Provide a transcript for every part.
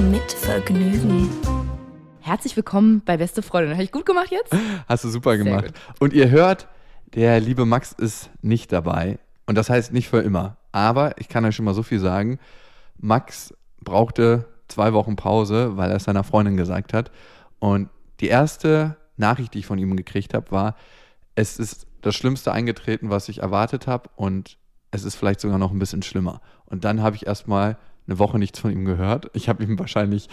Mit Vergnügen. Herzlich willkommen bei Beste Freundin. Habe ich gut gemacht jetzt? Hast du super Sehr gemacht. gut. Und ihr hört, der liebe Max ist nicht dabei. Und das heißt nicht für immer. Aber ich kann euch schon mal so viel sagen. Max brauchte zwei Wochen Pause, weil er es seiner Freundin gesagt hat. Und die erste Nachricht, die ich von ihm gekriegt habe, war, es ist das Schlimmste eingetreten, was ich erwartet habe. Und es ist vielleicht sogar noch ein bisschen schlimmer. Und dann habe ich erstmal eine Woche nichts von ihm gehört. Ich habe ihm wahrscheinlich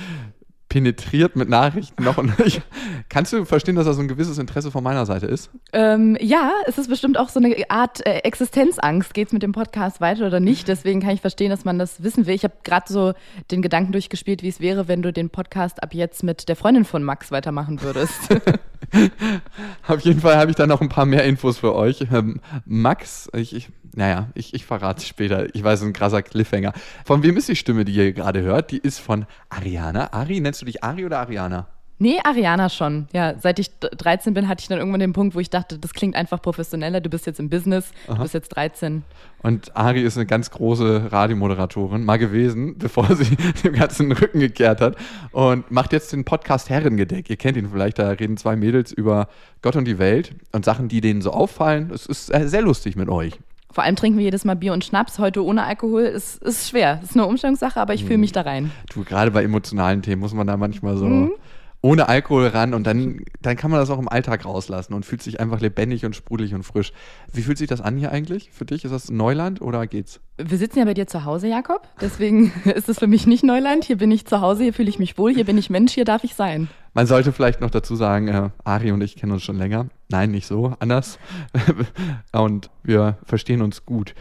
penetriert mit Nachrichten noch. Und ich, kannst du verstehen, dass das so ein gewisses Interesse von meiner Seite ist? Ähm, ja, es ist bestimmt auch so eine Art äh, Existenzangst. Geht es mit dem Podcast weiter oder nicht? Deswegen kann ich verstehen, dass man das wissen will. Ich habe gerade so den Gedanken durchgespielt, wie es wäre, wenn du den Podcast ab jetzt mit der Freundin von Max weitermachen würdest. Auf jeden Fall habe ich da noch ein paar mehr Infos für euch. Ähm, Max, ich, ich, naja, ich, ich verrate es später. Ich weiß, ein krasser Cliffhanger. Von wem ist die Stimme, die ihr gerade hört? Die ist von Ariana. Ari, nennst du dich Ari oder Ariana? nee, Ariana schon. Ja, seit ich d- 13 bin, hatte ich dann irgendwann den Punkt, wo ich dachte, das klingt einfach professioneller. Du bist jetzt im Business, du bist jetzt 13. Und Ari ist eine ganz große Radiomoderatorin, mal gewesen, bevor sie dem ganzen Rücken gekehrt hat. Und macht jetzt den Podcast Herrengedeck. Ihr kennt ihn vielleicht, da reden zwei Mädels über Gott und die Welt und Sachen, die denen so auffallen. Es ist äh, sehr lustig mit euch. Vor allem trinken wir jedes Mal Bier und Schnaps. Heute ohne Alkohol ist, ist schwer. Ist eine Umstellungssache, aber ich fühle mich da rein. Du, gerade bei emotionalen Themen muss man da manchmal so ohne Alkohol ran und dann, dann kann man das auch im Alltag rauslassen und fühlt sich einfach lebendig und sprudelig und frisch. Wie fühlt sich das an hier eigentlich für dich? Ist das Neuland oder geht's? Wir sitzen ja bei dir zu Hause, Jakob. Deswegen ist es für mich nicht Neuland. Hier bin ich zu Hause, hier fühle ich mich wohl, hier bin ich Mensch, hier darf ich sein. Man sollte vielleicht noch dazu sagen, äh, Ari und ich kennen uns schon länger. Nein, nicht so, anders. und wir verstehen uns gut.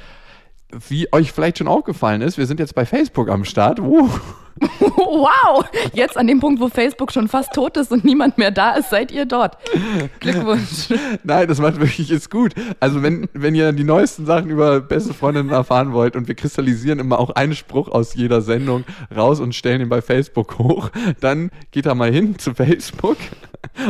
Wie euch vielleicht schon aufgefallen ist, wir sind jetzt bei Facebook am Start. Uh. Wow! Jetzt an dem Punkt, wo Facebook schon fast tot ist und niemand mehr da ist, seid ihr dort. Glückwunsch. Nein, das macht wirklich ist gut. Also wenn, wenn ihr die neuesten Sachen über beste Freundinnen erfahren wollt und wir kristallisieren immer auch einen Spruch aus jeder Sendung raus und stellen ihn bei Facebook hoch, dann geht da mal hin zu Facebook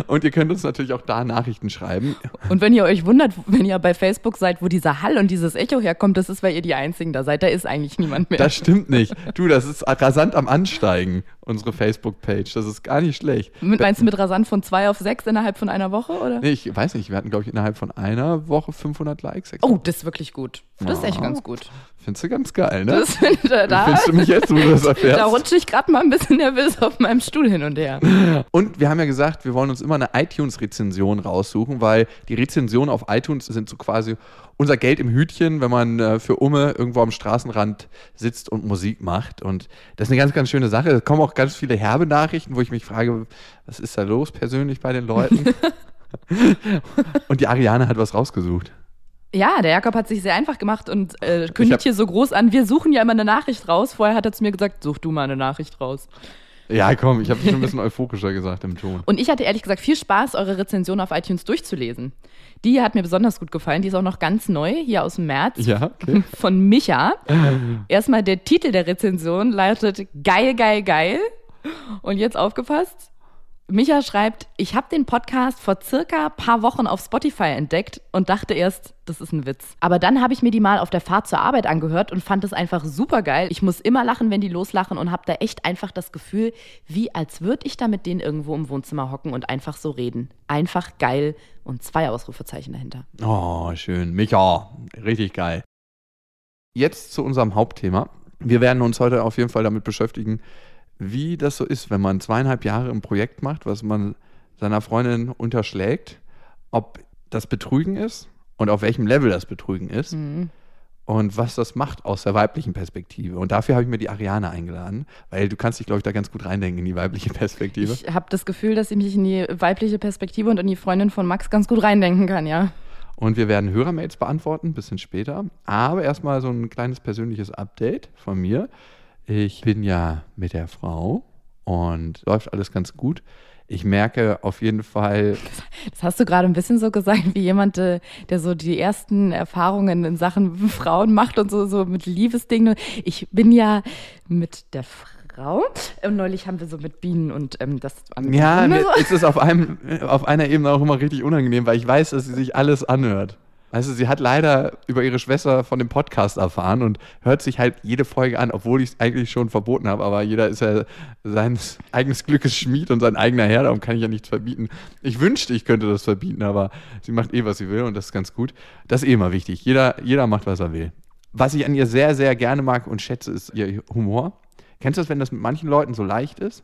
und ihr könnt uns natürlich auch da Nachrichten schreiben. Und wenn ihr euch wundert, wenn ihr bei Facebook seid, wo dieser Hall und dieses Echo herkommt, das ist, weil ihr die Einzigen da seid. Da ist eigentlich niemand mehr. Das stimmt nicht. Du, das ist rasant am Ansteigen, unsere Facebook-Page. Das ist gar nicht schlecht. Mit, meinst du mit rasant von zwei auf sechs innerhalb von einer Woche, oder? Nee, ich weiß nicht, wir hatten, glaube ich, innerhalb von einer Woche 500 Likes. Oh, das ist wirklich gut. Das ist echt ganz gut. Findest du ganz geil, ne? Das, da, da, Findest du mich jetzt, wo du das erfährst? da rutsche ich gerade mal ein bisschen nervös auf meinem Stuhl hin und her. Und wir haben ja gesagt, wir wollen uns immer eine iTunes-Rezension raussuchen, weil die Rezensionen auf iTunes sind so quasi unser Geld im Hütchen, wenn man äh, für Umme irgendwo am Straßenrand sitzt und Musik macht. Und das ist eine ganz, ganz schöne Sache. Es kommen auch ganz viele herbe Nachrichten, wo ich mich frage, was ist da los persönlich bei den Leuten? und die Ariane hat was rausgesucht. Ja, der Jakob hat sich sehr einfach gemacht und äh, kündigt hab- hier so groß an. Wir suchen ja immer eine Nachricht raus. Vorher hat er zu mir gesagt, such du mal eine Nachricht raus. Ja, komm, ich habe es schon ein bisschen euphorischer gesagt im Ton. Und ich hatte ehrlich gesagt viel Spaß, eure Rezension auf iTunes durchzulesen. Die hat mir besonders gut gefallen. Die ist auch noch ganz neu, hier aus dem März. Ja, okay. Von Micha. Erstmal der Titel der Rezension lautet Geil, geil, geil. Und jetzt aufgepasst. Micha schreibt, ich habe den Podcast vor circa paar Wochen auf Spotify entdeckt und dachte erst, das ist ein Witz. Aber dann habe ich mir die mal auf der Fahrt zur Arbeit angehört und fand es einfach super geil. Ich muss immer lachen, wenn die loslachen und habe da echt einfach das Gefühl, wie als würde ich da mit denen irgendwo im Wohnzimmer hocken und einfach so reden. Einfach geil und zwei Ausrufezeichen dahinter. Oh, schön. Micha, richtig geil. Jetzt zu unserem Hauptthema. Wir werden uns heute auf jeden Fall damit beschäftigen, wie das so ist, wenn man zweieinhalb Jahre ein Projekt macht, was man seiner Freundin unterschlägt, ob das Betrügen ist und auf welchem Level das Betrügen ist und was das macht aus der weiblichen Perspektive. Und dafür habe ich mir die Ariane eingeladen, weil du kannst dich, glaube ich, da ganz gut reindenken in die weibliche Perspektive. Ich habe das Gefühl, dass ich mich in die weibliche Perspektive und in die Freundin von Max ganz gut reindenken kann, ja. Und wir werden Hörermails beantworten, ein bisschen später. Aber erstmal so ein kleines persönliches Update von mir. Ich bin ja mit der Frau und läuft alles ganz gut. Ich merke auf jeden Fall. Das hast du gerade ein bisschen so gesagt, wie jemand, äh, der so die ersten Erfahrungen in Sachen Frauen macht und so, so mit Liebesdingen. Ich bin ja mit der Frau. Und neulich haben wir so mit Bienen und ähm, das. Ja, so. ist es auf, einem, auf einer Ebene auch immer richtig unangenehm, weil ich weiß, dass sie sich alles anhört. Also sie hat leider über ihre Schwester von dem Podcast erfahren und hört sich halt jede Folge an, obwohl ich es eigentlich schon verboten habe. Aber jeder ist ja seines eigenes Glückes Schmied und sein eigener Herr, darum kann ich ja nichts verbieten. Ich wünschte, ich könnte das verbieten, aber sie macht eh, was sie will und das ist ganz gut. Das ist eh immer wichtig. Jeder, jeder macht, was er will. Was ich an ihr sehr, sehr gerne mag und schätze, ist ihr Humor. Kennst du das, wenn das mit manchen Leuten so leicht ist?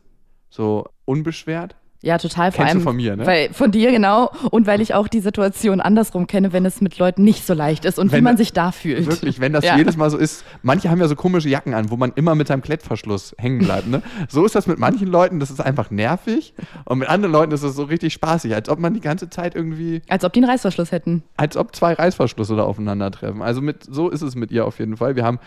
So unbeschwert? Ja, total. Vor Kennst allem du von mir, ne? Weil, von dir, genau. Und weil ich auch die Situation andersrum kenne, wenn es mit Leuten nicht so leicht ist und Wenn wie man sich da fühlt. Wirklich, wenn das Ja. jedes Mal so ist. Manche haben ja so komische Jacken an, wo man immer mit seinem Klettverschluss hängen bleibt. Ne? So ist das mit manchen Leuten, das ist einfach nervig. Und mit anderen Leuten ist es so richtig spaßig, als ob man die ganze Zeit irgendwie, Als ob die einen Reißverschluss hätten. als ob zwei Reißverschlüsse da aufeinandertreffen. Also mit, so ist es mit ihr auf jeden Fall. Wir haben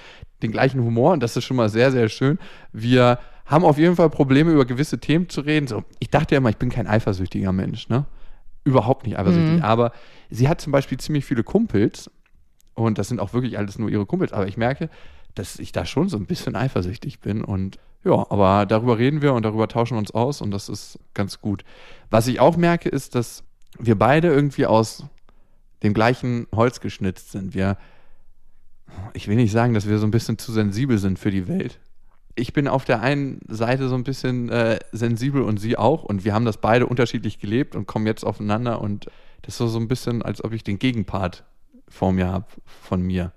den gleichen Humor und das ist schon mal sehr, sehr schön. Wir haben auf jeden Fall Probleme, über gewisse Themen zu reden. So, ich dachte ja immer, ich bin kein eifersüchtiger Mensch, ne? Überhaupt nicht eifersüchtig. Aber sie hat zum Beispiel ziemlich viele Kumpels und das sind auch wirklich alles nur ihre Kumpels. Aber ich merke, dass ich da schon so ein bisschen eifersüchtig bin. Und ja, aber darüber reden wir und darüber tauschen wir uns aus und das ist ganz gut. Was ich auch merke, ist, dass wir beide irgendwie aus dem gleichen Holz geschnitzt sind. Wir, ich will nicht sagen, dass wir so ein bisschen zu sensibel sind für die Welt. Ich bin auf der einen Seite so ein bisschen äh, sensibel und sie auch und wir haben das beide unterschiedlich gelebt und kommen jetzt aufeinander und das ist so, so ein bisschen, als ob ich den Gegenpart vor mir habe von mir.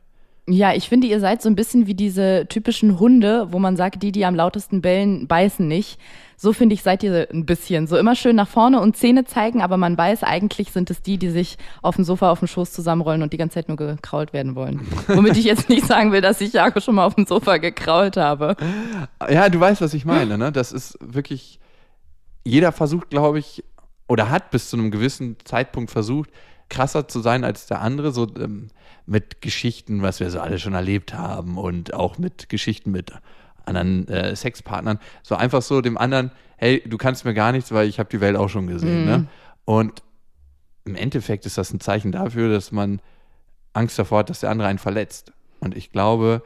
Ja, ich finde, ihr seid so ein bisschen wie diese typischen Hunde, wo man sagt, die, die am lautesten bellen, beißen nicht. So finde ich, seid ihr ein bisschen. So immer schön nach vorne und Zähne zeigen, aber man weiß, eigentlich sind es die, die sich auf dem Sofa auf dem Schoß zusammenrollen und die ganze Zeit nur gekrault werden wollen. Womit ich jetzt nicht sagen will, dass ich Jakob schon mal auf dem Sofa gekrault habe. Ja, du weißt, was ich meine. Ne? Das ist wirklich, jeder versucht, glaube ich, oder hat bis zu einem gewissen Zeitpunkt versucht, krasser zu sein als der andere, so ähm, mit Geschichten, was wir so alle schon erlebt haben und auch mit Geschichten mit anderen äh, Sexpartnern. So einfach so dem anderen, hey, du kannst mir gar nichts, weil ich habe die Welt auch schon gesehen. Ne? Und im Endeffekt ist das ein Zeichen dafür, dass man Angst davor hat, dass der andere einen verletzt. Und ich glaube,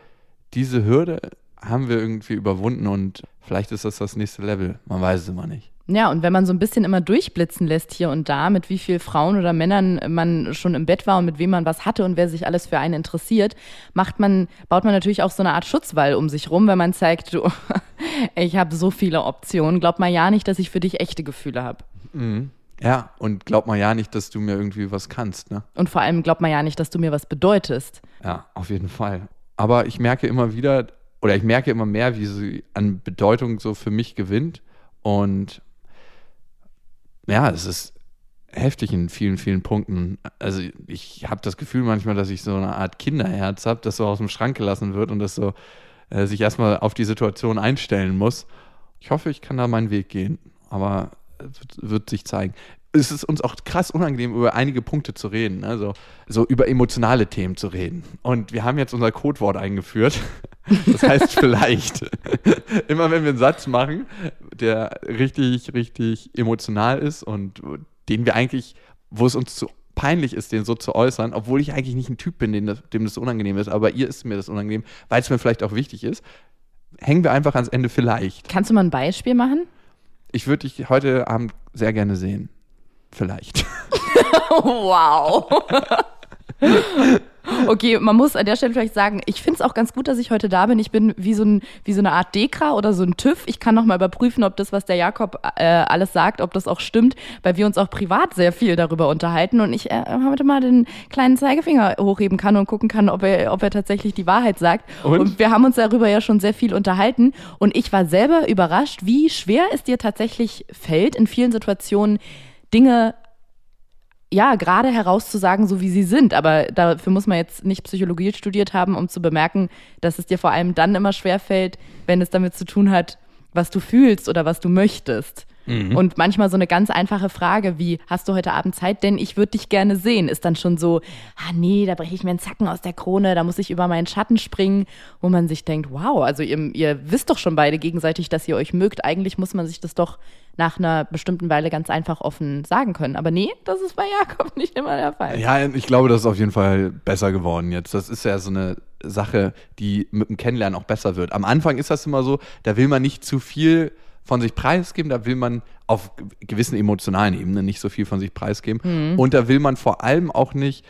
diese Hürde haben wir irgendwie überwunden und vielleicht ist das das nächste Level. Man weiß es immer nicht. Ja, und wenn man so ein bisschen immer durchblitzen lässt hier und da, mit wie viel Frauen oder Männern man schon im Bett war und mit wem man was hatte und wer sich alles für einen interessiert, macht man, baut man natürlich auch so eine Art Schutzwall um sich rum, wenn man zeigt, du, ich habe so viele Optionen. Glaub mal ja nicht, dass ich für dich echte Gefühle habe. Ja, und glaub mal ja nicht, dass du mir irgendwie was kannst, ne? Und vor allem glaub mal ja nicht, dass du mir was bedeutest. Ja, auf jeden Fall. Aber ich merke immer wieder, oder ich merke immer mehr, wie sie an Bedeutung so für mich gewinnt. Und ja, es ist heftig in vielen, vielen Punkten. Also ich habe das Gefühl manchmal, dass ich so eine Art Kinderherz habe, das so aus dem Schrank gelassen wird und das so äh, sich erstmal auf die Situation einstellen muss. Ich hoffe, ich kann da meinen Weg gehen, aber es wird, wird sich zeigen. Es ist uns auch krass unangenehm, über einige Punkte zu reden, also so über emotionale Themen zu reden. Und wir haben jetzt unser Codewort eingeführt. Das heißt vielleicht. Immer wenn wir einen Satz machen, der richtig, richtig emotional ist und den wir eigentlich, wo es uns zu peinlich ist, den so zu äußern, obwohl ich eigentlich nicht ein Typ bin, dem das, dem das unangenehm ist, aber ihr ist mir das unangenehm, weil es mir vielleicht auch wichtig ist, hängen wir einfach ans Ende vielleicht. Kannst du mal ein Beispiel machen? Ich würde dich heute Abend sehr gerne sehen. Vielleicht. Wow. Okay, man muss an der Stelle vielleicht sagen, ich finde es auch ganz gut, dass ich heute da bin. Ich bin wie so, ein, wie so eine Art Dekra oder so ein TÜV. Ich kann nochmal überprüfen, ob das, was der Jakob äh, alles sagt, ob das auch stimmt, weil wir uns auch privat sehr viel darüber unterhalten und ich äh, heute mal den kleinen Zeigefinger hochheben kann und gucken kann, ob er, ob er tatsächlich die Wahrheit sagt. Und? und wir haben uns darüber ja schon sehr viel unterhalten und ich war selber überrascht, wie schwer es dir tatsächlich fällt, in vielen Situationen Dinge ja, gerade herauszusagen, so wie sie sind. Aber dafür muss man jetzt nicht Psychologie studiert haben, um zu bemerken, dass es dir vor allem dann immer schwerfällt, wenn es damit zu tun hat, was du fühlst oder was du möchtest. Mhm. Und manchmal so eine ganz einfache Frage wie, hast du heute Abend Zeit? Denn ich würde dich gerne sehen, ist dann schon so, ah nee, da breche ich mir einen Zacken aus der Krone, da muss ich über meinen Schatten springen, wo man sich denkt, wow, also ihr, ihr wisst doch schon beide gegenseitig, dass ihr euch mögt. Eigentlich muss man sich das doch nach einer bestimmten Weile ganz einfach offen sagen können. Aber nee, das ist bei Jakob nicht immer der Fall. Ja, ich glaube, das ist auf jeden Fall besser geworden jetzt. Das ist ja so eine Sache, die mit dem Kennenlernen auch besser wird. Am Anfang ist das immer so, da will man nicht zu viel von sich preisgeben, da will man auf gewissen emotionalen Ebenen nicht so viel von sich preisgeben. Mhm. Und da will man vor allem auch nicht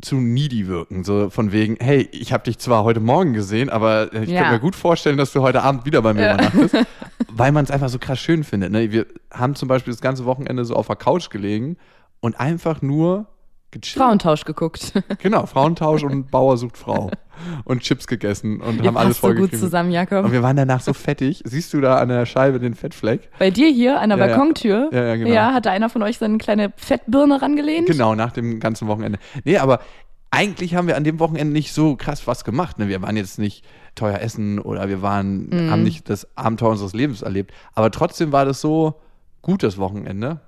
zu needy wirken, so von wegen, hey, ich habe dich zwar heute Morgen gesehen, aber ich Ja. kann mir gut vorstellen, dass du heute Abend wieder bei mir übernachtest, weil man es einfach so krass schön findet. Ne? Wir haben zum Beispiel das ganze Wochenende so auf der Couch gelegen und einfach nur gechillt. Frauentausch geguckt. Genau, Frauentausch und Bauer sucht Frau. Und Chips gegessen und Ihr haben alles passt so gut zusammen, Jakob. Und wir waren danach so fettig. Siehst du da an der Scheibe den Fettfleck? Bei dir hier an der Ja, ja. Balkontür, Ja, ja, genau. ja, hatte einer von euch seine kleine Fettbirne rangelehnt? Genau, nach dem ganzen Wochenende. Nee, aber eigentlich haben wir an dem Wochenende nicht so krass was gemacht. Ne? Wir waren jetzt nicht teuer essen oder wir waren, Mhm. haben nicht das Abenteuer unseres Lebens erlebt. Aber trotzdem war das so gut, das Wochenende.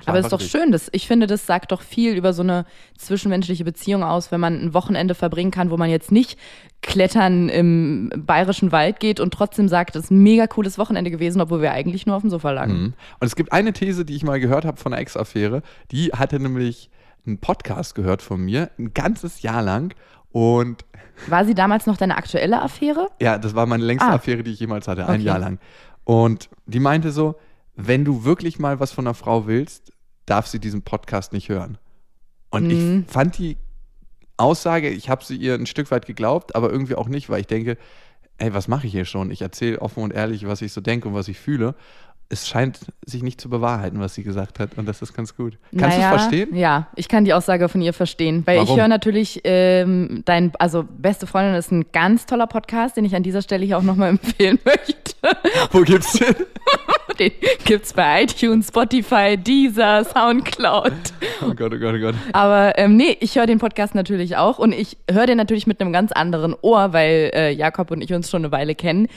Das Aber es ist doch einfach schön, das, ich finde, das sagt doch viel über so eine zwischenmenschliche Beziehung aus, wenn man ein Wochenende verbringen kann, wo man jetzt nicht klettern im bayerischen Wald geht und trotzdem sagt, es ist ein mega cooles Wochenende gewesen, obwohl wir eigentlich nur auf dem Sofa lagen. Mhm. Und es gibt eine These, die ich mal gehört habe von einer Ex-Affäre. Die hatte nämlich einen Podcast gehört von mir, ein ganzes Jahr lang. Und War sie damals noch deine aktuelle Affäre? ja, das war meine längste Ah. Affäre, die ich jemals hatte, ein Okay. Jahr lang. Und die meinte so, wenn du wirklich mal was von einer Frau willst, darf sie diesen Podcast nicht hören. Und Mhm. ich fand die Aussage, ich habe sie ihr ein Stück weit geglaubt, aber irgendwie auch nicht, weil ich denke, ey, was mache ich hier schon? Ich erzähle offen und ehrlich, was ich so denke und was ich fühle. Es scheint sich nicht zu bewahrheiten, was sie gesagt hat. Und das ist ganz gut. Kannst du Naja, es verstehen? Ja, ich kann die Aussage von ihr verstehen, weil ich Warum? höre natürlich ähm, dein, also beste Freundin ist ein ganz toller Podcast, den ich an dieser Stelle hier auch nochmal empfehlen möchte. Wo gibt's den? Den gibt's bei iTunes, Spotify, Deezer, Soundcloud. Oh Gott, oh Gott, oh Gott. Aber ähm, nee, ich höre den Podcast natürlich auch und ich höre den natürlich mit einem ganz anderen Ohr, weil äh, Jakob und ich uns schon eine Weile kennen.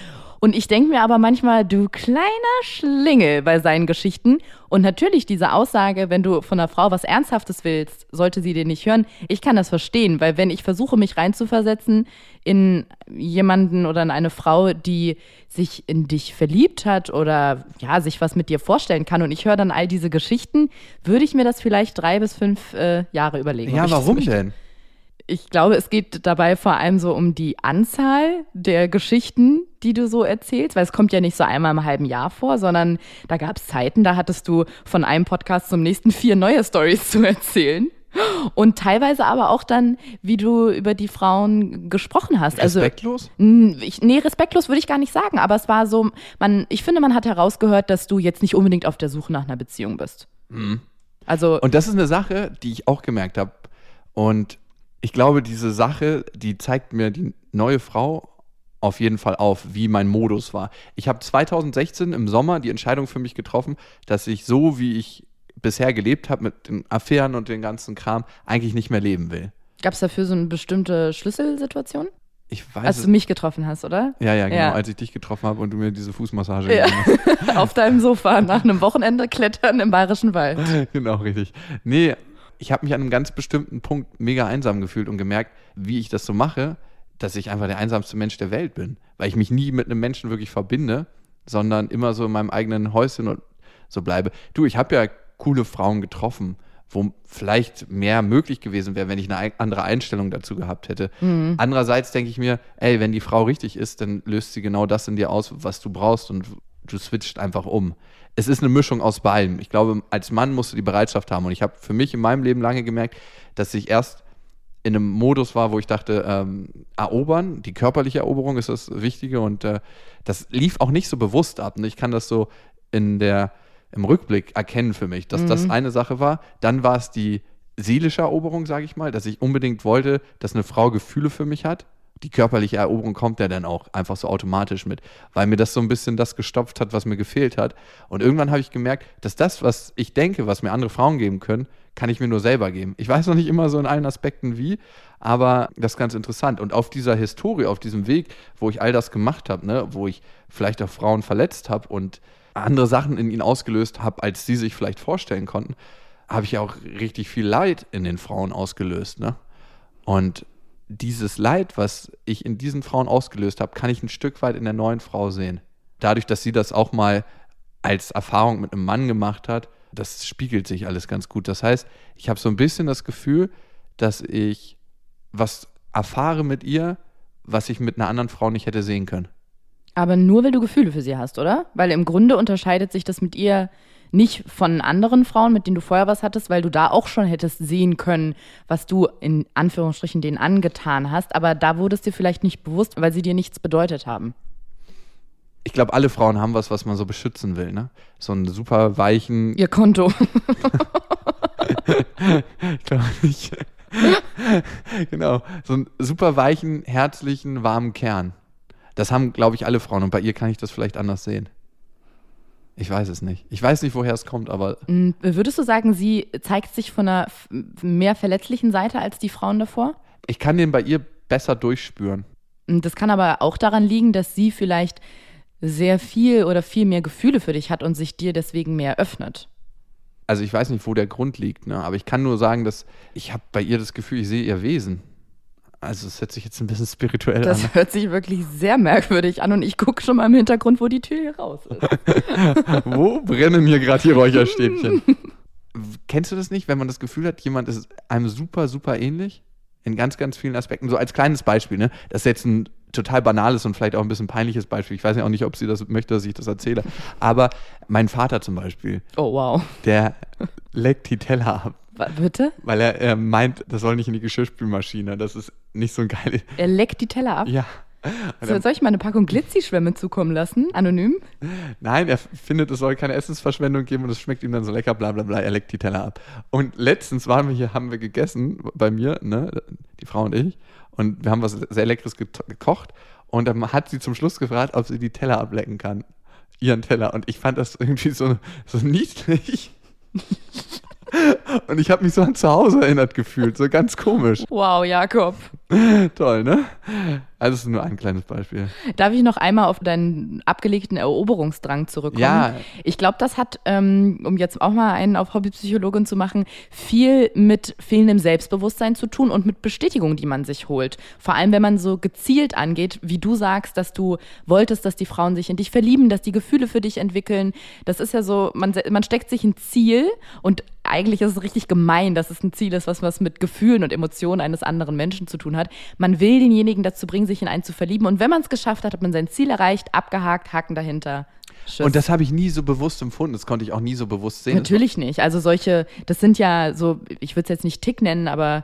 Und ich denke mir aber manchmal, du kleiner Schlingel bei seinen Geschichten. Und natürlich diese Aussage, wenn du von einer Frau was Ernsthaftes willst, sollte sie den nicht hören. Ich kann das verstehen, weil wenn ich versuche, mich reinzuversetzen in jemanden oder in eine Frau, die sich in dich verliebt hat oder ja, sich was mit dir vorstellen kann und ich höre dann all diese Geschichten, würde ich mir das vielleicht drei bis fünf äh, Jahre überlegen. Ja, warum denn? Ich glaube, es geht dabei vor allem so um die Anzahl der Geschichten, die du so erzählst, weil es kommt ja nicht so einmal im halben Jahr vor, sondern da gab es Zeiten, da hattest du von einem Podcast zum nächsten vier neue Stories zu erzählen. Und teilweise aber auch dann, wie du über die Frauen gesprochen hast. Also Respektlos? Mm, Ich, nee, respektlos würde ich gar nicht sagen, aber es war so, man, ich finde, man hat herausgehört, dass du jetzt nicht unbedingt auf der Suche nach einer Beziehung bist. Also, Und das ist eine Sache, die ich auch gemerkt habe. Und ich glaube, diese Sache, die zeigt mir die neue Frau auf jeden Fall auf, wie mein Modus war. Ich habe 2016 im Sommer die Entscheidung für mich getroffen, dass ich so, wie ich bisher gelebt habe, mit den Affären und den ganzen Kram, eigentlich nicht mehr leben will. gab es dafür so eine bestimmte Schlüsselsituation, Ich weiß als du mich getroffen hast, oder? ja, ja, genau, Ja. als ich dich getroffen habe und du mir diese Fußmassage Ja. gegeben hast. Auf deinem Sofa nach einem Wochenende klettern im Bayerischen Wald. genau, richtig. Nee, ich habe mich an einem ganz bestimmten Punkt mega einsam gefühlt und gemerkt, wie ich das so mache, dass ich einfach der einsamste Mensch der Welt bin. Weil ich mich nie mit einem Menschen wirklich verbinde, sondern immer so in meinem eigenen Häuschen und so bleibe. Du, ich habe ja coole Frauen getroffen, wo vielleicht mehr möglich gewesen wäre, wenn ich eine ei- andere Einstellung dazu gehabt hätte. Andererseits denke ich mir, ey, wenn die Frau richtig ist, dann löst sie genau das in dir aus, was du brauchst und du switcht einfach um. Es ist eine Mischung aus beidem. Ich glaube, als Mann musst du die Bereitschaft haben. Und ich habe für mich in meinem Leben lange gemerkt, dass ich erst in einem Modus war, wo ich dachte, ähm, erobern, die körperliche Eroberung ist das Wichtige und äh, das lief auch nicht so bewusst ab. Und ich kann das so in der, im Rückblick erkennen für mich, dass das eine Sache war. Dann war es die seelische Eroberung, sage ich mal, dass ich unbedingt wollte, dass eine Frau Gefühle für mich hat. Die körperliche Eroberung kommt ja dann auch einfach so automatisch mit, weil mir das so ein bisschen das gestopft hat, was mir gefehlt hat. Und irgendwann habe ich gemerkt, dass das, was ich denke, was mir andere Frauen geben können, kann ich mir nur selber geben. Ich weiß noch nicht immer so in allen Aspekten wie, aber das ist ganz interessant. Und auf dieser Historie, auf diesem Weg, wo ich all das gemacht habe, ne, wo ich vielleicht auch Frauen verletzt habe und andere Sachen in ihnen ausgelöst habe, als sie sich vielleicht vorstellen konnten, habe ich auch richtig viel Leid in den Frauen ausgelöst. Ne? Und dieses Leid, was ich in diesen Frauen ausgelöst habe, kann ich ein Stück weit in der neuen Frau sehen. Dadurch, dass sie das auch mal als Erfahrung mit einem Mann gemacht hat, das spiegelt sich alles ganz gut. Das heißt, ich habe so ein bisschen das Gefühl, dass ich was erfahre mit ihr, was ich mit einer anderen Frau nicht hätte sehen können. Aber nur, weil du Gefühle für sie hast, oder? Weil im Grunde unterscheidet sich das mit ihr nicht von anderen Frauen, mit denen du vorher was hattest, weil du da auch schon hättest sehen können, was du in Anführungsstrichen denen angetan hast. Aber da wurde es dir vielleicht nicht bewusst, weil sie dir nichts bedeutet haben. Ich glaube, alle Frauen haben was, was man so beschützen will, ne? So einen super weichen. Ihr Konto. glaube ich. genau. So einen super weichen, herzlichen, warmen Kern. Das haben, glaube ich, alle Frauen. Und bei ihr kann ich das vielleicht anders sehen. Ich weiß es nicht. Ich weiß nicht, woher es kommt, aber. Mm, würdest du sagen, sie zeigt sich von einer mehr verletzlichen Seite als die Frauen davor? Ich kann den bei ihr besser durchspüren. Mm, das kann aber auch daran liegen, dass sie vielleicht sehr viel oder viel mehr Gefühle für dich hat und sich dir deswegen mehr öffnet. Also ich weiß nicht, wo der Grund liegt, ne? aber ich kann nur sagen, dass ich habe bei ihr das Gefühl, ich sehe ihr Wesen. Also es hört sich jetzt ein bisschen spirituell das an. Das hört sich wirklich sehr merkwürdig an und ich gucke schon mal im Hintergrund, wo die Tür hier raus ist. wo brennen hier gerade die Räucherstäbchen? Kennst du das nicht, wenn man das Gefühl hat, jemand ist einem super, super ähnlich? In ganz, ganz vielen Aspekten. So als kleines Beispiel, ne? Das ist jetzt ein total banales und vielleicht auch ein bisschen peinliches Beispiel. Ich weiß ja auch nicht, ob sie das möchte, dass ich das erzähle. Aber mein Vater zum Beispiel. Oh, wow. Der leckt die Teller ab. Bitte? Weil er, er meint, das soll nicht in die Geschirrspülmaschine. Das ist nicht so ein geiles. Er leckt die Teller ab? Ja. So, soll ich mal eine Packung Glitzi-Schwämme zukommen lassen? Anonym? Nein, er findet, es soll keine Essensverschwendung geben und es schmeckt ihm dann so lecker, bla bla bla. Er leckt die Teller ab. Und letztens waren wir hier, haben wir gegessen bei mir, ne, die Frau und ich. Und wir haben was sehr Leckeres gekocht. Und dann hat sie zum Schluss gefragt, ob sie die Teller ablecken kann. Ihren Teller. Und ich fand das irgendwie so, so niedlich. Und ich habe mich so an zu Hause erinnert gefühlt, so ganz komisch. Wow, Jakob. Toll, ne? Also, es ist nur ein kleines Beispiel. Darf ich noch einmal auf deinen abgelegten Eroberungsdrang zurückkommen? Ja. Ich glaube, das hat, ähm, um jetzt auch mal einen auf Hobbypsychologin zu machen, viel mit fehlendem Selbstbewusstsein zu tun und mit Bestätigung, die man sich holt. Vor allem, wenn man so gezielt angeht, wie du sagst, dass du wolltest, dass die Frauen sich in dich verlieben, dass die Gefühle für dich entwickeln. Das ist ja so, man, man steckt sich ein Ziel und eigentlich ist es richtig gemein, dass es ein Ziel ist, was was mit Gefühlen und Emotionen eines anderen Menschen zu tun hat. Man will denjenigen dazu bringen, sich in einen zu verlieben. Und wenn man es geschafft hat, hat man sein Ziel erreicht, abgehakt, Haken dahinter. Tschüss. Und das habe ich nie so bewusst empfunden. Das konnte ich auch nie so bewusst sehen. Natürlich nicht. Also solche, das sind ja so, ich würde es jetzt nicht Tick nennen, aber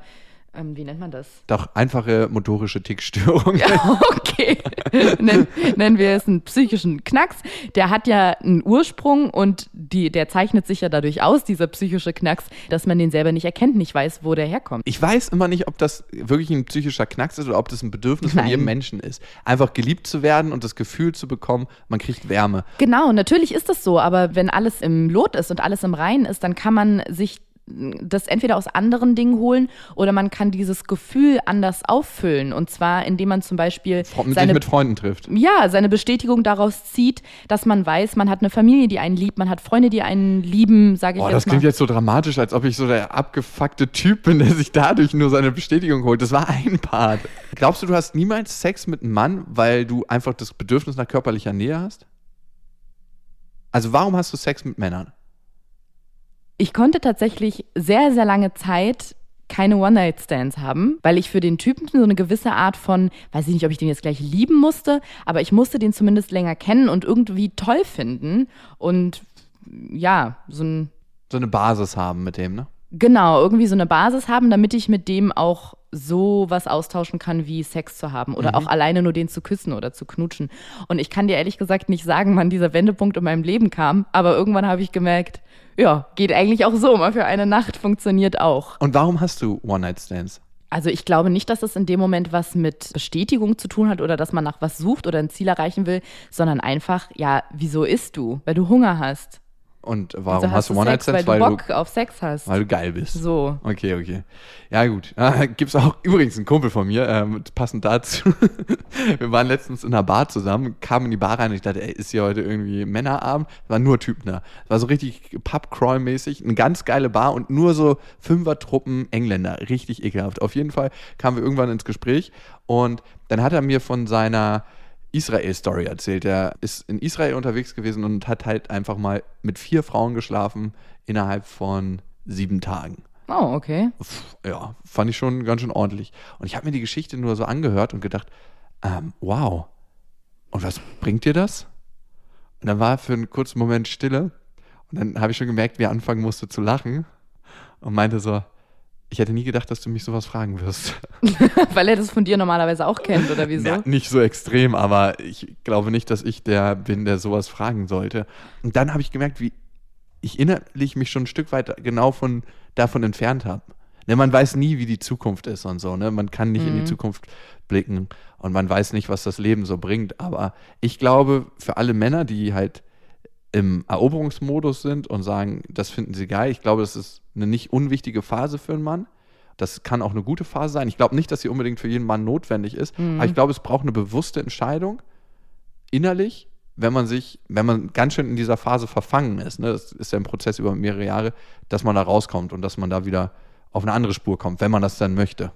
ähm, wie nennt man das? Doch, einfache motorische Tickstörung. Ja, okay. nennen, nennen wir es einen psychischen Knacks. Der hat ja einen Ursprung und die, der zeichnet sich ja dadurch aus, dieser psychische Knacks, dass man den selber nicht erkennt, nicht weiß, wo der herkommt. Ich weiß immer nicht, ob das wirklich ein psychischer Knacks ist oder ob das ein Bedürfnis Nein. von jedem Menschen ist. Einfach geliebt zu werden und das Gefühl zu bekommen, man kriegt Wärme. Genau, natürlich ist das so, aber wenn alles im Lot ist und alles im Reinen ist, dann kann man sich das entweder aus anderen Dingen holen oder man kann dieses Gefühl anders auffüllen. Und zwar, indem man zum Beispiel mit seine, mit Freunden trifft. Ja, seine Bestätigung daraus zieht, dass man weiß, man hat eine Familie, die einen liebt, man hat Freunde, die einen lieben, sage ich Boah, jetzt das klingt jetzt so dramatisch, als ob ich so der abgefuckte Typ bin, der sich dadurch nur seine Bestätigung holt. Das war ein Part. Glaubst du, du hast niemals Sex mit einem Mann, weil du einfach das Bedürfnis nach körperlicher Nähe hast? Also warum hast du Sex mit Männern? Ich konnte tatsächlich sehr, sehr lange Zeit keine One-Night-Stands haben, weil ich für den Typen so eine gewisse Art von, weiß ich nicht, ob ich den jetzt gleich lieben musste, aber ich musste den zumindest länger kennen und irgendwie toll finden und ja, so ein so eine Basis haben mit dem, ne? Genau, irgendwie so eine Basis haben, damit ich mit dem auch so was austauschen kann, wie Sex zu haben oder mhm. auch alleine nur den zu küssen oder zu knutschen. Und ich kann dir ehrlich gesagt nicht sagen, wann dieser Wendepunkt in meinem Leben kam, aber irgendwann habe ich gemerkt, ja, geht eigentlich auch so, mal für eine Nacht funktioniert auch. Und warum hast du One-Night-Stands? Also ich glaube nicht, dass es in dem Moment was mit Bestätigung zu tun hat oder dass man nach was sucht oder ein Ziel erreichen will, sondern einfach, ja, wieso isst du? Weil du Hunger hast. Und warum Also hast du One-Night-Stands? Weil du Bock auf Sex hast. weil du geil bist. So. Okay, okay. Ja, gut. Äh, gibt's auch übrigens einen Kumpel von mir, ähm, passend dazu. Wir waren letztens in einer Bar zusammen, kamen in die Bar rein und ich dachte, ey, ist hier heute irgendwie Männerabend? War nur Typen da. War so richtig Pub-Crawl-mäßig, eine ganz geile Bar und nur so Fünfer-Truppen Engländer. Richtig ekelhaft. Auf jeden Fall kamen wir irgendwann ins Gespräch und dann hat er mir von seiner Israel-Story erzählt. Er ist in Israel unterwegs gewesen und hat halt einfach mal mit vier Frauen geschlafen innerhalb von sieben Tagen. Oh, okay. Ja, fand ich schon ganz schön ordentlich. Und ich habe mir die Geschichte nur so angehört und gedacht, ähm, wow. Und was bringt dir das? Und dann war für einen kurzen Moment Stille. Und dann habe ich schon gemerkt, wie er anfangen musste zu lachen. Und meinte so, ich hätte nie gedacht, dass du mich sowas fragen wirst. Weil er das von dir normalerweise auch kennt, oder wieso? Ja, nicht so extrem, aber ich glaube nicht, dass ich der bin, der sowas fragen sollte. Und dann habe ich gemerkt, wie ich innerlich mich schon ein Stück weit genau von davon entfernt habe. Ne, man weiß nie, wie die Zukunft ist und so. Ne? Man kann nicht in die Zukunft blicken und man weiß nicht, was das Leben so bringt. Aber ich glaube, für alle Männer, die halt im Eroberungsmodus sind und sagen, das finden sie geil, ich glaube, das ist eine nicht unwichtige Phase für einen Mann. Das kann auch eine gute Phase sein. Ich glaube nicht, dass sie unbedingt für jeden Mann notwendig ist, aber ich glaube, es braucht eine bewusste Entscheidung innerlich, wenn man sich, wenn man ganz schön in dieser Phase verfangen ist. Ne? Das ist ja ein Prozess über mehrere Jahre, dass man da rauskommt und dass man da wieder auf eine andere Spur kommt, wenn man das dann möchte.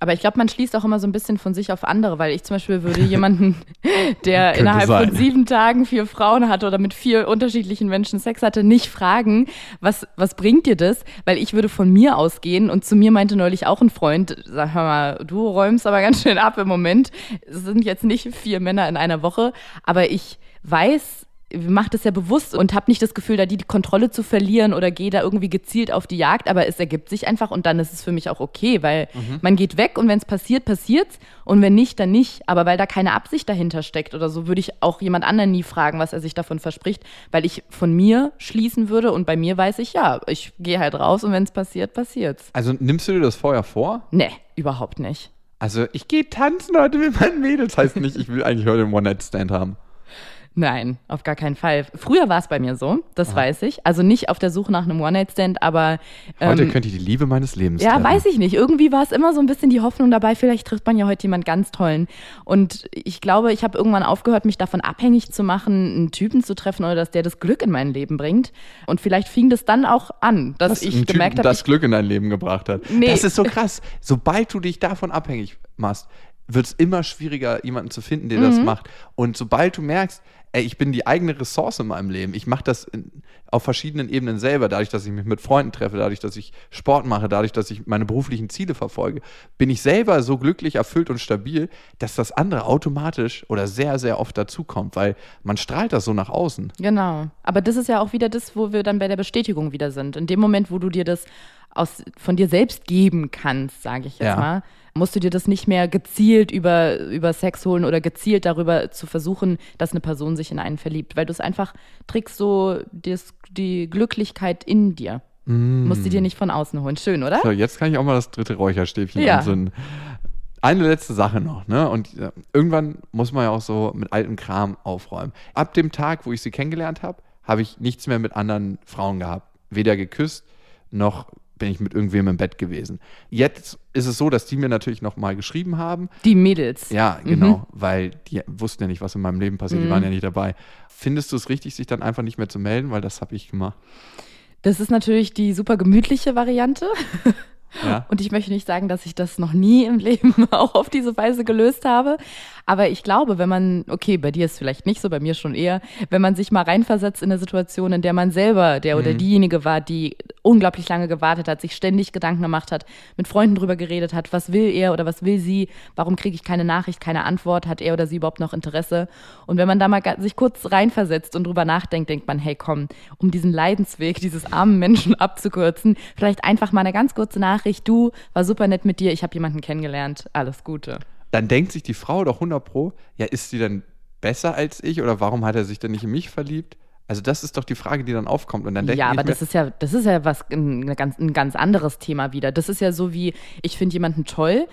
Aber ich glaube, man schließt auch immer so ein bisschen von sich auf andere, weil ich zum Beispiel würde jemanden, der innerhalb sein. von sieben Tagen vier Frauen hatte oder mit vier unterschiedlichen Menschen Sex hatte, nicht fragen, was, was bringt dir das? Weil ich würde von mir ausgehen und zu mir meinte neulich auch ein Freund, sag mal, du räumst aber ganz schön ab im Moment. Es sind jetzt nicht vier Männer in einer Woche, aber ich weiß, mache das ja bewusst und habe nicht das Gefühl, da die, die Kontrolle zu verlieren oder gehe da irgendwie gezielt auf die Jagd, aber es ergibt sich einfach und dann ist es für mich auch okay, weil man geht weg und wenn es passiert, passiert's und wenn nicht, dann nicht. Aber weil da keine Absicht dahinter steckt oder so, würde ich auch jemand anderen nie fragen, was er sich davon verspricht, weil ich von mir schließen würde und bei mir weiß ich, ja, ich gehe halt raus und wenn es passiert, passiert's. Also nimmst du dir das vorher vor? Nee, überhaupt nicht. Also ich gehe tanzen heute mit meinen Mädels. Heißt nicht, ich will eigentlich heute einen One-Night-Stand haben. Nein, auf gar keinen Fall. Früher war es bei mir so, das weiß ich. Also nicht auf der Suche nach einem One-Night-Stand, aber Heute ähm, könnte ich die Liebe meines Lebens ja, treffen. weiß ich nicht. Irgendwie war es immer so ein bisschen die Hoffnung dabei, vielleicht trifft man ja heute jemand ganz tollen. Und ich glaube, ich habe irgendwann aufgehört, mich davon abhängig zu machen, einen Typen zu treffen oder dass der das Glück in mein Leben bringt. Und vielleicht fing das dann auch an, dass dass ich ein gemerkt Typ habe, das Glück in dein Leben gebracht hat. Nee. Das ist so krass. Sobald du dich davon abhängig machst, wird es immer schwieriger, jemanden zu finden, der Mhm. das macht. Und sobald du merkst, ey, ich bin die eigene Ressource in meinem Leben, ich mache das in, auf verschiedenen Ebenen selber, dadurch, dass ich mich mit Freunden treffe, dadurch, dass ich Sport mache, dadurch, dass ich meine beruflichen Ziele verfolge, bin ich selber so glücklich, erfüllt und stabil, dass das andere automatisch oder sehr, sehr oft dazukommt, weil man strahlt das so nach außen. Genau. Aber das ist ja auch wieder das, wo wir dann bei der Bestätigung wieder sind. In dem Moment, wo du dir das aus, von dir selbst geben kannst, sage ich jetzt Ja. mal, musst du dir das nicht mehr gezielt über, über Sex holen oder gezielt darüber zu versuchen, dass eine Person sich in einen verliebt, weil du es einfach trägst so das, die Glücklichkeit in dir. Musst du dir nicht von außen holen. Schön, oder? So, jetzt kann ich auch mal das dritte Räucherstäbchen Ja. anzünden. Eine letzte Sache noch, ne? Und äh, irgendwann muss man ja auch so mit altem Kram aufräumen. Ab dem Tag, wo ich sie kennengelernt habe, habe ich nichts mehr mit anderen Frauen gehabt. Weder geküsst, noch bin ich mit irgendwem im Bett gewesen. Jetzt ist es so, dass die mir natürlich noch mal geschrieben haben. Die Mädels. Ja, genau, weil die wussten ja nicht, was in meinem Leben passiert, die waren ja nicht dabei. Findest du es richtig, sich dann einfach nicht mehr zu melden? Weil das habe ich gemacht. Das ist natürlich die super gemütliche Variante. Ja. Und ich möchte nicht sagen, dass ich das noch nie im Leben auch auf diese Weise gelöst habe. Aber ich glaube, wenn man, okay, bei dir ist es vielleicht nicht so, bei mir schon eher, wenn man sich mal reinversetzt in eine Situation, in der man selber der oder diejenige war, die unglaublich lange gewartet hat, sich ständig Gedanken gemacht hat, mit Freunden drüber geredet hat, was will er oder was will sie, warum kriege ich keine Nachricht, keine Antwort, hat er oder sie überhaupt noch Interesse? Und wenn man da mal sich kurz reinversetzt und drüber nachdenkt, denkt man, hey komm, um diesen Leidensweg dieses armen Menschen abzukürzen, vielleicht einfach mal eine ganz kurze Nachricht, du, war super nett mit dir, ich habe jemanden kennengelernt, alles Gute. dann denkt sich die Frau doch 100 Pro, ja, ist sie denn besser als ich oder warum hat er sich denn nicht in mich verliebt? Also das ist doch die Frage, die dann aufkommt und dann denkt Ja, aber das ist ja, das ist ja was ein, ganz, ein ganz anderes Thema wieder. Das ist ja so wie, ich finde jemanden toll.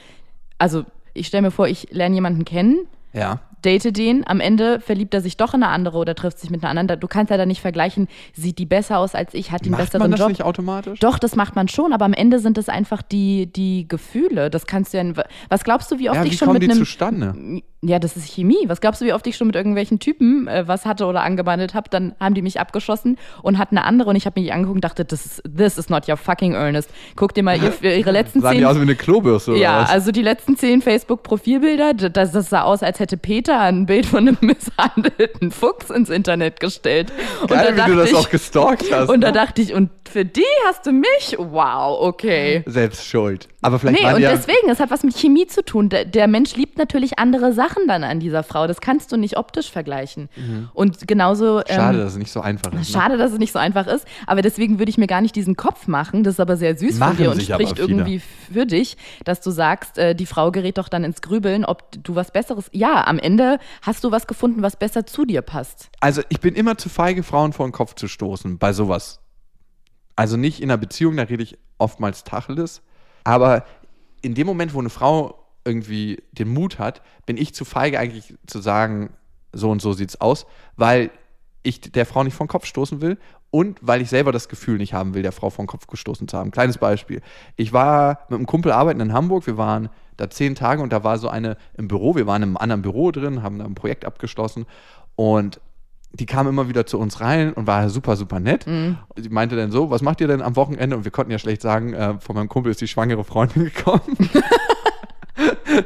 Also ich stelle mir vor, ich lerne jemanden kennen, ja, date den, am Ende verliebt er sich doch in eine andere oder trifft sich mit einer anderen. Du kannst ja da nicht vergleichen, sieht die besser aus als ich, hat die einen Macht besseren man das Job. nicht automatisch? Doch, das macht man schon, aber am Ende sind es einfach die, die Gefühle. Das kannst du ja. Was glaubst du, wie oft Ja, ich wie schon kommen mit die einem. zustande? Ja, das ist Chemie. Was glaubst du, wie oft ich schon mit irgendwelchen Typen äh, was hatte oder angebandelt habe? Dann haben die mich abgeschossen und hatten eine andere und ich habe mich angeguckt und dachte, this is, this is not your fucking earnest. Guck dir mal ihr, ihre letzten Sahen zehn. die aus wie eine Klobürste oder ja, was? also die letzten zehn Facebook-Profilbilder, das, das sah aus, als hätte Peter ein Bild von einem misshandelten Fuchs ins Internet gestellt. Und Geil, da wie du das dachte auch gestalkt hast. Und da ne? dachte ich, und für die hast du mich? Wow, okay. Selbst schuld. Aber vielleicht Nee, und ja, deswegen, es hat was mit Chemie zu tun. Der, der Mensch liebt natürlich andere Sachen dann an dieser Frau. Das kannst du nicht optisch vergleichen. Und genauso. Mhm. Schade, ähm, dass es nicht so einfach ist. Ne? Schade, dass es nicht so einfach ist, aber deswegen würde ich mir gar nicht diesen Kopf machen. Das ist aber sehr süß Machen von dir und spricht irgendwie für dich, dass du sagst, äh, die Frau gerät doch dann ins Grübeln, ob du was Besseres. Ja, am Ende hast du was gefunden, was besser zu dir passt. Also ich bin immer zu feige, Frauen vor den Kopf zu stoßen bei sowas. Also nicht in einer Beziehung, da rede ich oftmals Tacheles. Aber in dem Moment, wo eine Frau irgendwie den Mut hat, bin ich zu feige eigentlich zu sagen, so und so sieht's aus, weil ich der Frau nicht vor den Kopf stoßen will und weil ich selber das Gefühl nicht haben will, der Frau den Kopf gestoßen zu haben. Kleines Beispiel. Ich war mit einem Kumpel arbeiten in Hamburg, wir waren da zehn Tage und da war so eine im Büro, wir waren im anderen Büro drin, haben da ein Projekt abgeschlossen und die kam immer wieder zu uns rein und war super, super nett. Mhm. Und Sie meinte dann so, was macht ihr denn am Wochenende? Und wir konnten ja schlecht sagen, äh, von meinem Kumpel ist die schwangere Freundin gekommen.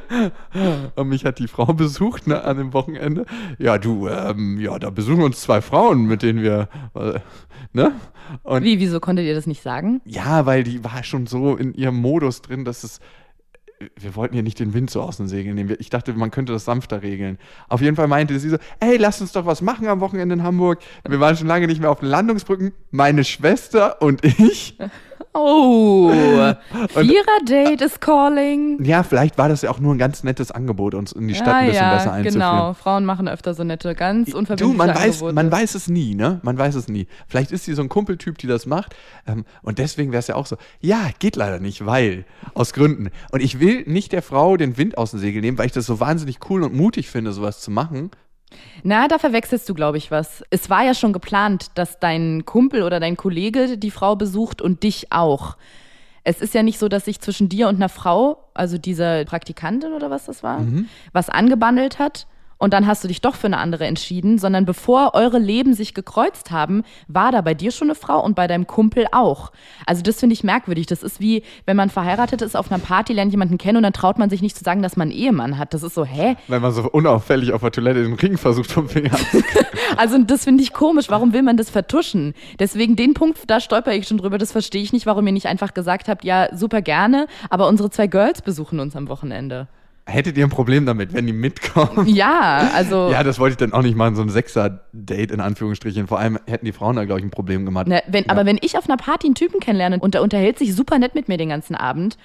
und mich hat die Frau besucht ne, an dem Wochenende. Ja, du, ähm, ja, da besuchen uns zwei Frauen, mit denen wir, äh, ne? Und Wie, wieso konntet ihr das nicht sagen? ja, weil die war schon so in ihrem Modus drin, dass es. Wir wollten ja nicht den Wind so aus den Segeln nehmen. Ich dachte, man könnte das sanfter regeln. Auf jeden Fall meinte sie so: Ey, lass uns doch was machen am Wochenende in Hamburg. Wir waren schon lange nicht mehr auf den Landungsbrücken. Meine Schwester und ich. Oh, Vierer-Date is calling. Ja, vielleicht war das ja auch nur ein ganz nettes Angebot, uns in die Stadt ein bisschen besser einzuführen. genau. Frauen machen öfter so nette, ganz Du, unverbindliche man weiß, Angebote. man weiß es nie, ne? Man weiß es nie. Vielleicht ist sie so ein Kumpeltyp, die das macht. Ähm, und deswegen wäre es ja auch so, ja, geht leider nicht, weil, aus Gründen. Und ich will nicht der Frau den Wind aus dem Segel nehmen, weil ich das so wahnsinnig cool und mutig finde, sowas zu machen. Na, da verwechselst du, glaube ich, was. Es war ja schon geplant, dass dein Kumpel oder dein Kollege die Frau besucht und dich auch. Es ist ja nicht so, dass sich zwischen dir und einer Frau, also dieser Praktikantin oder was das war, Mhm. was angebandelt hat und dann hast du dich doch für eine andere entschieden, sondern bevor eure Leben sich gekreuzt haben, war da bei dir schon eine Frau und bei deinem Kumpel auch. Also das finde ich merkwürdig. Das ist wie, wenn man verheiratet ist auf einer Party, lernt jemanden kennen und dann traut man sich nicht zu sagen, dass man einen Ehemann hat. Das ist so, hä? Wenn man so unauffällig auf der Toilette den Ring versucht vom Finger Also das finde ich komisch. Warum will man das vertuschen? Deswegen den Punkt, da stolper ich schon drüber. Das verstehe ich nicht, warum ihr nicht einfach gesagt habt, ja, super gerne, aber unsere zwei Girls besuchen uns am Wochenende. Hättet ihr ein Problem damit, wenn die mitkommen? Ja, also Ja, das wollte ich dann auch nicht machen, so ein Sechser-Date in Anführungsstrichen. Vor allem hätten die Frauen da, glaube ich, ein Problem gemacht. ne, wenn, Ja. aber wenn ich auf einer Party einen Typen kennenlerne und der unterhält sich super nett mit mir den ganzen Abend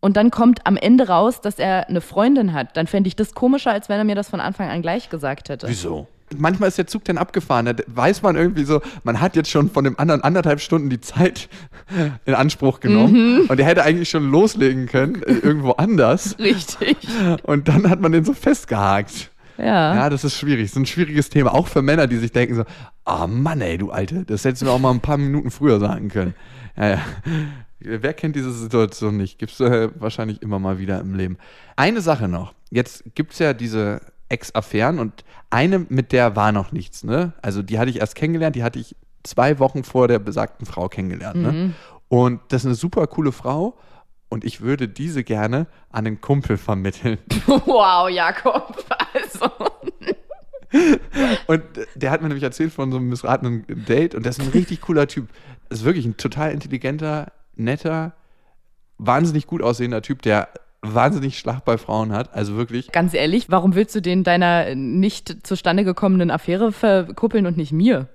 und dann kommt am Ende raus, dass er eine Freundin hat, dann fände ich das komischer, als wenn er mir das von Anfang an gleich gesagt hätte. Wieso? Manchmal ist der Zug dann abgefahren. Da weiß man irgendwie so, man hat jetzt schon von dem anderen anderthalb Stunden die Zeit in Anspruch genommen. Mhm. Und der hätte eigentlich schon loslegen können, äh, irgendwo anders. Richtig. Und dann hat man den so festgehakt. Ja. Ja, das ist schwierig. Das ist ein schwieriges Thema. Auch für Männer, die sich denken so, ah Mann, ey, du Alte, das hättest du mir auch mal ein paar Minuten früher sagen können. Ja, ja. Wer kennt diese Situation nicht? Gibt es äh, wahrscheinlich immer mal wieder im Leben. Eine Sache noch. Jetzt gibt es ja diese Ex-Affären und eine, mit der war noch nichts, ne? Also die hatte ich erst kennengelernt, die hatte ich zwei Wochen vor der besagten Frau kennengelernt, ne? Und das ist eine super coole Frau und ich würde diese gerne an einen Kumpel vermitteln. Wow, Jakob. Also. Und der hat mir nämlich erzählt von so einem missratenen Date und der ist ein richtig cooler Typ. Das ist wirklich ein total intelligenter, netter, wahnsinnig gut aussehender Typ, der wahnsinnig Schlag bei Frauen hat. Also wirklich. Ganz ehrlich, warum willst du den deiner nicht zustande gekommenen Affäre verkuppeln und nicht mir?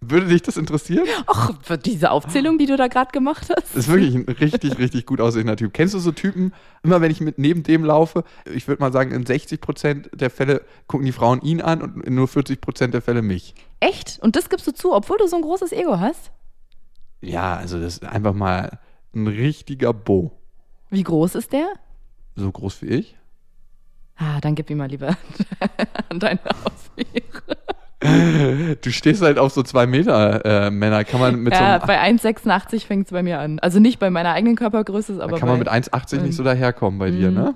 Würde dich das interessieren? Ach, für diese Aufzählung, die du da gerade gemacht hast. Das ist wirklich ein richtig, richtig gut aussehender Typ. Kennst du so Typen, immer wenn ich mit neben dem laufe, ich würde mal sagen, in 60 Prozent der Fälle gucken die Frauen ihn an und in nur 40 Prozent der Fälle mich. Echt? Und das gibst du zu, obwohl du so ein großes Ego hast? Ja, also das ist einfach mal ein richtiger Bo. Wie groß ist der? So groß wie ich. Ah, dann gib ihm mal lieber an deine Haustiere. Du stehst halt auf so zwei Meter äh, Männer. Kann man mit Ja, so bei einem, 1,86 fängt es bei mir an. Also nicht bei meiner eigenen Körpergröße, aber da kann man mit 1,80 nicht so daherkommen bei dir, ne?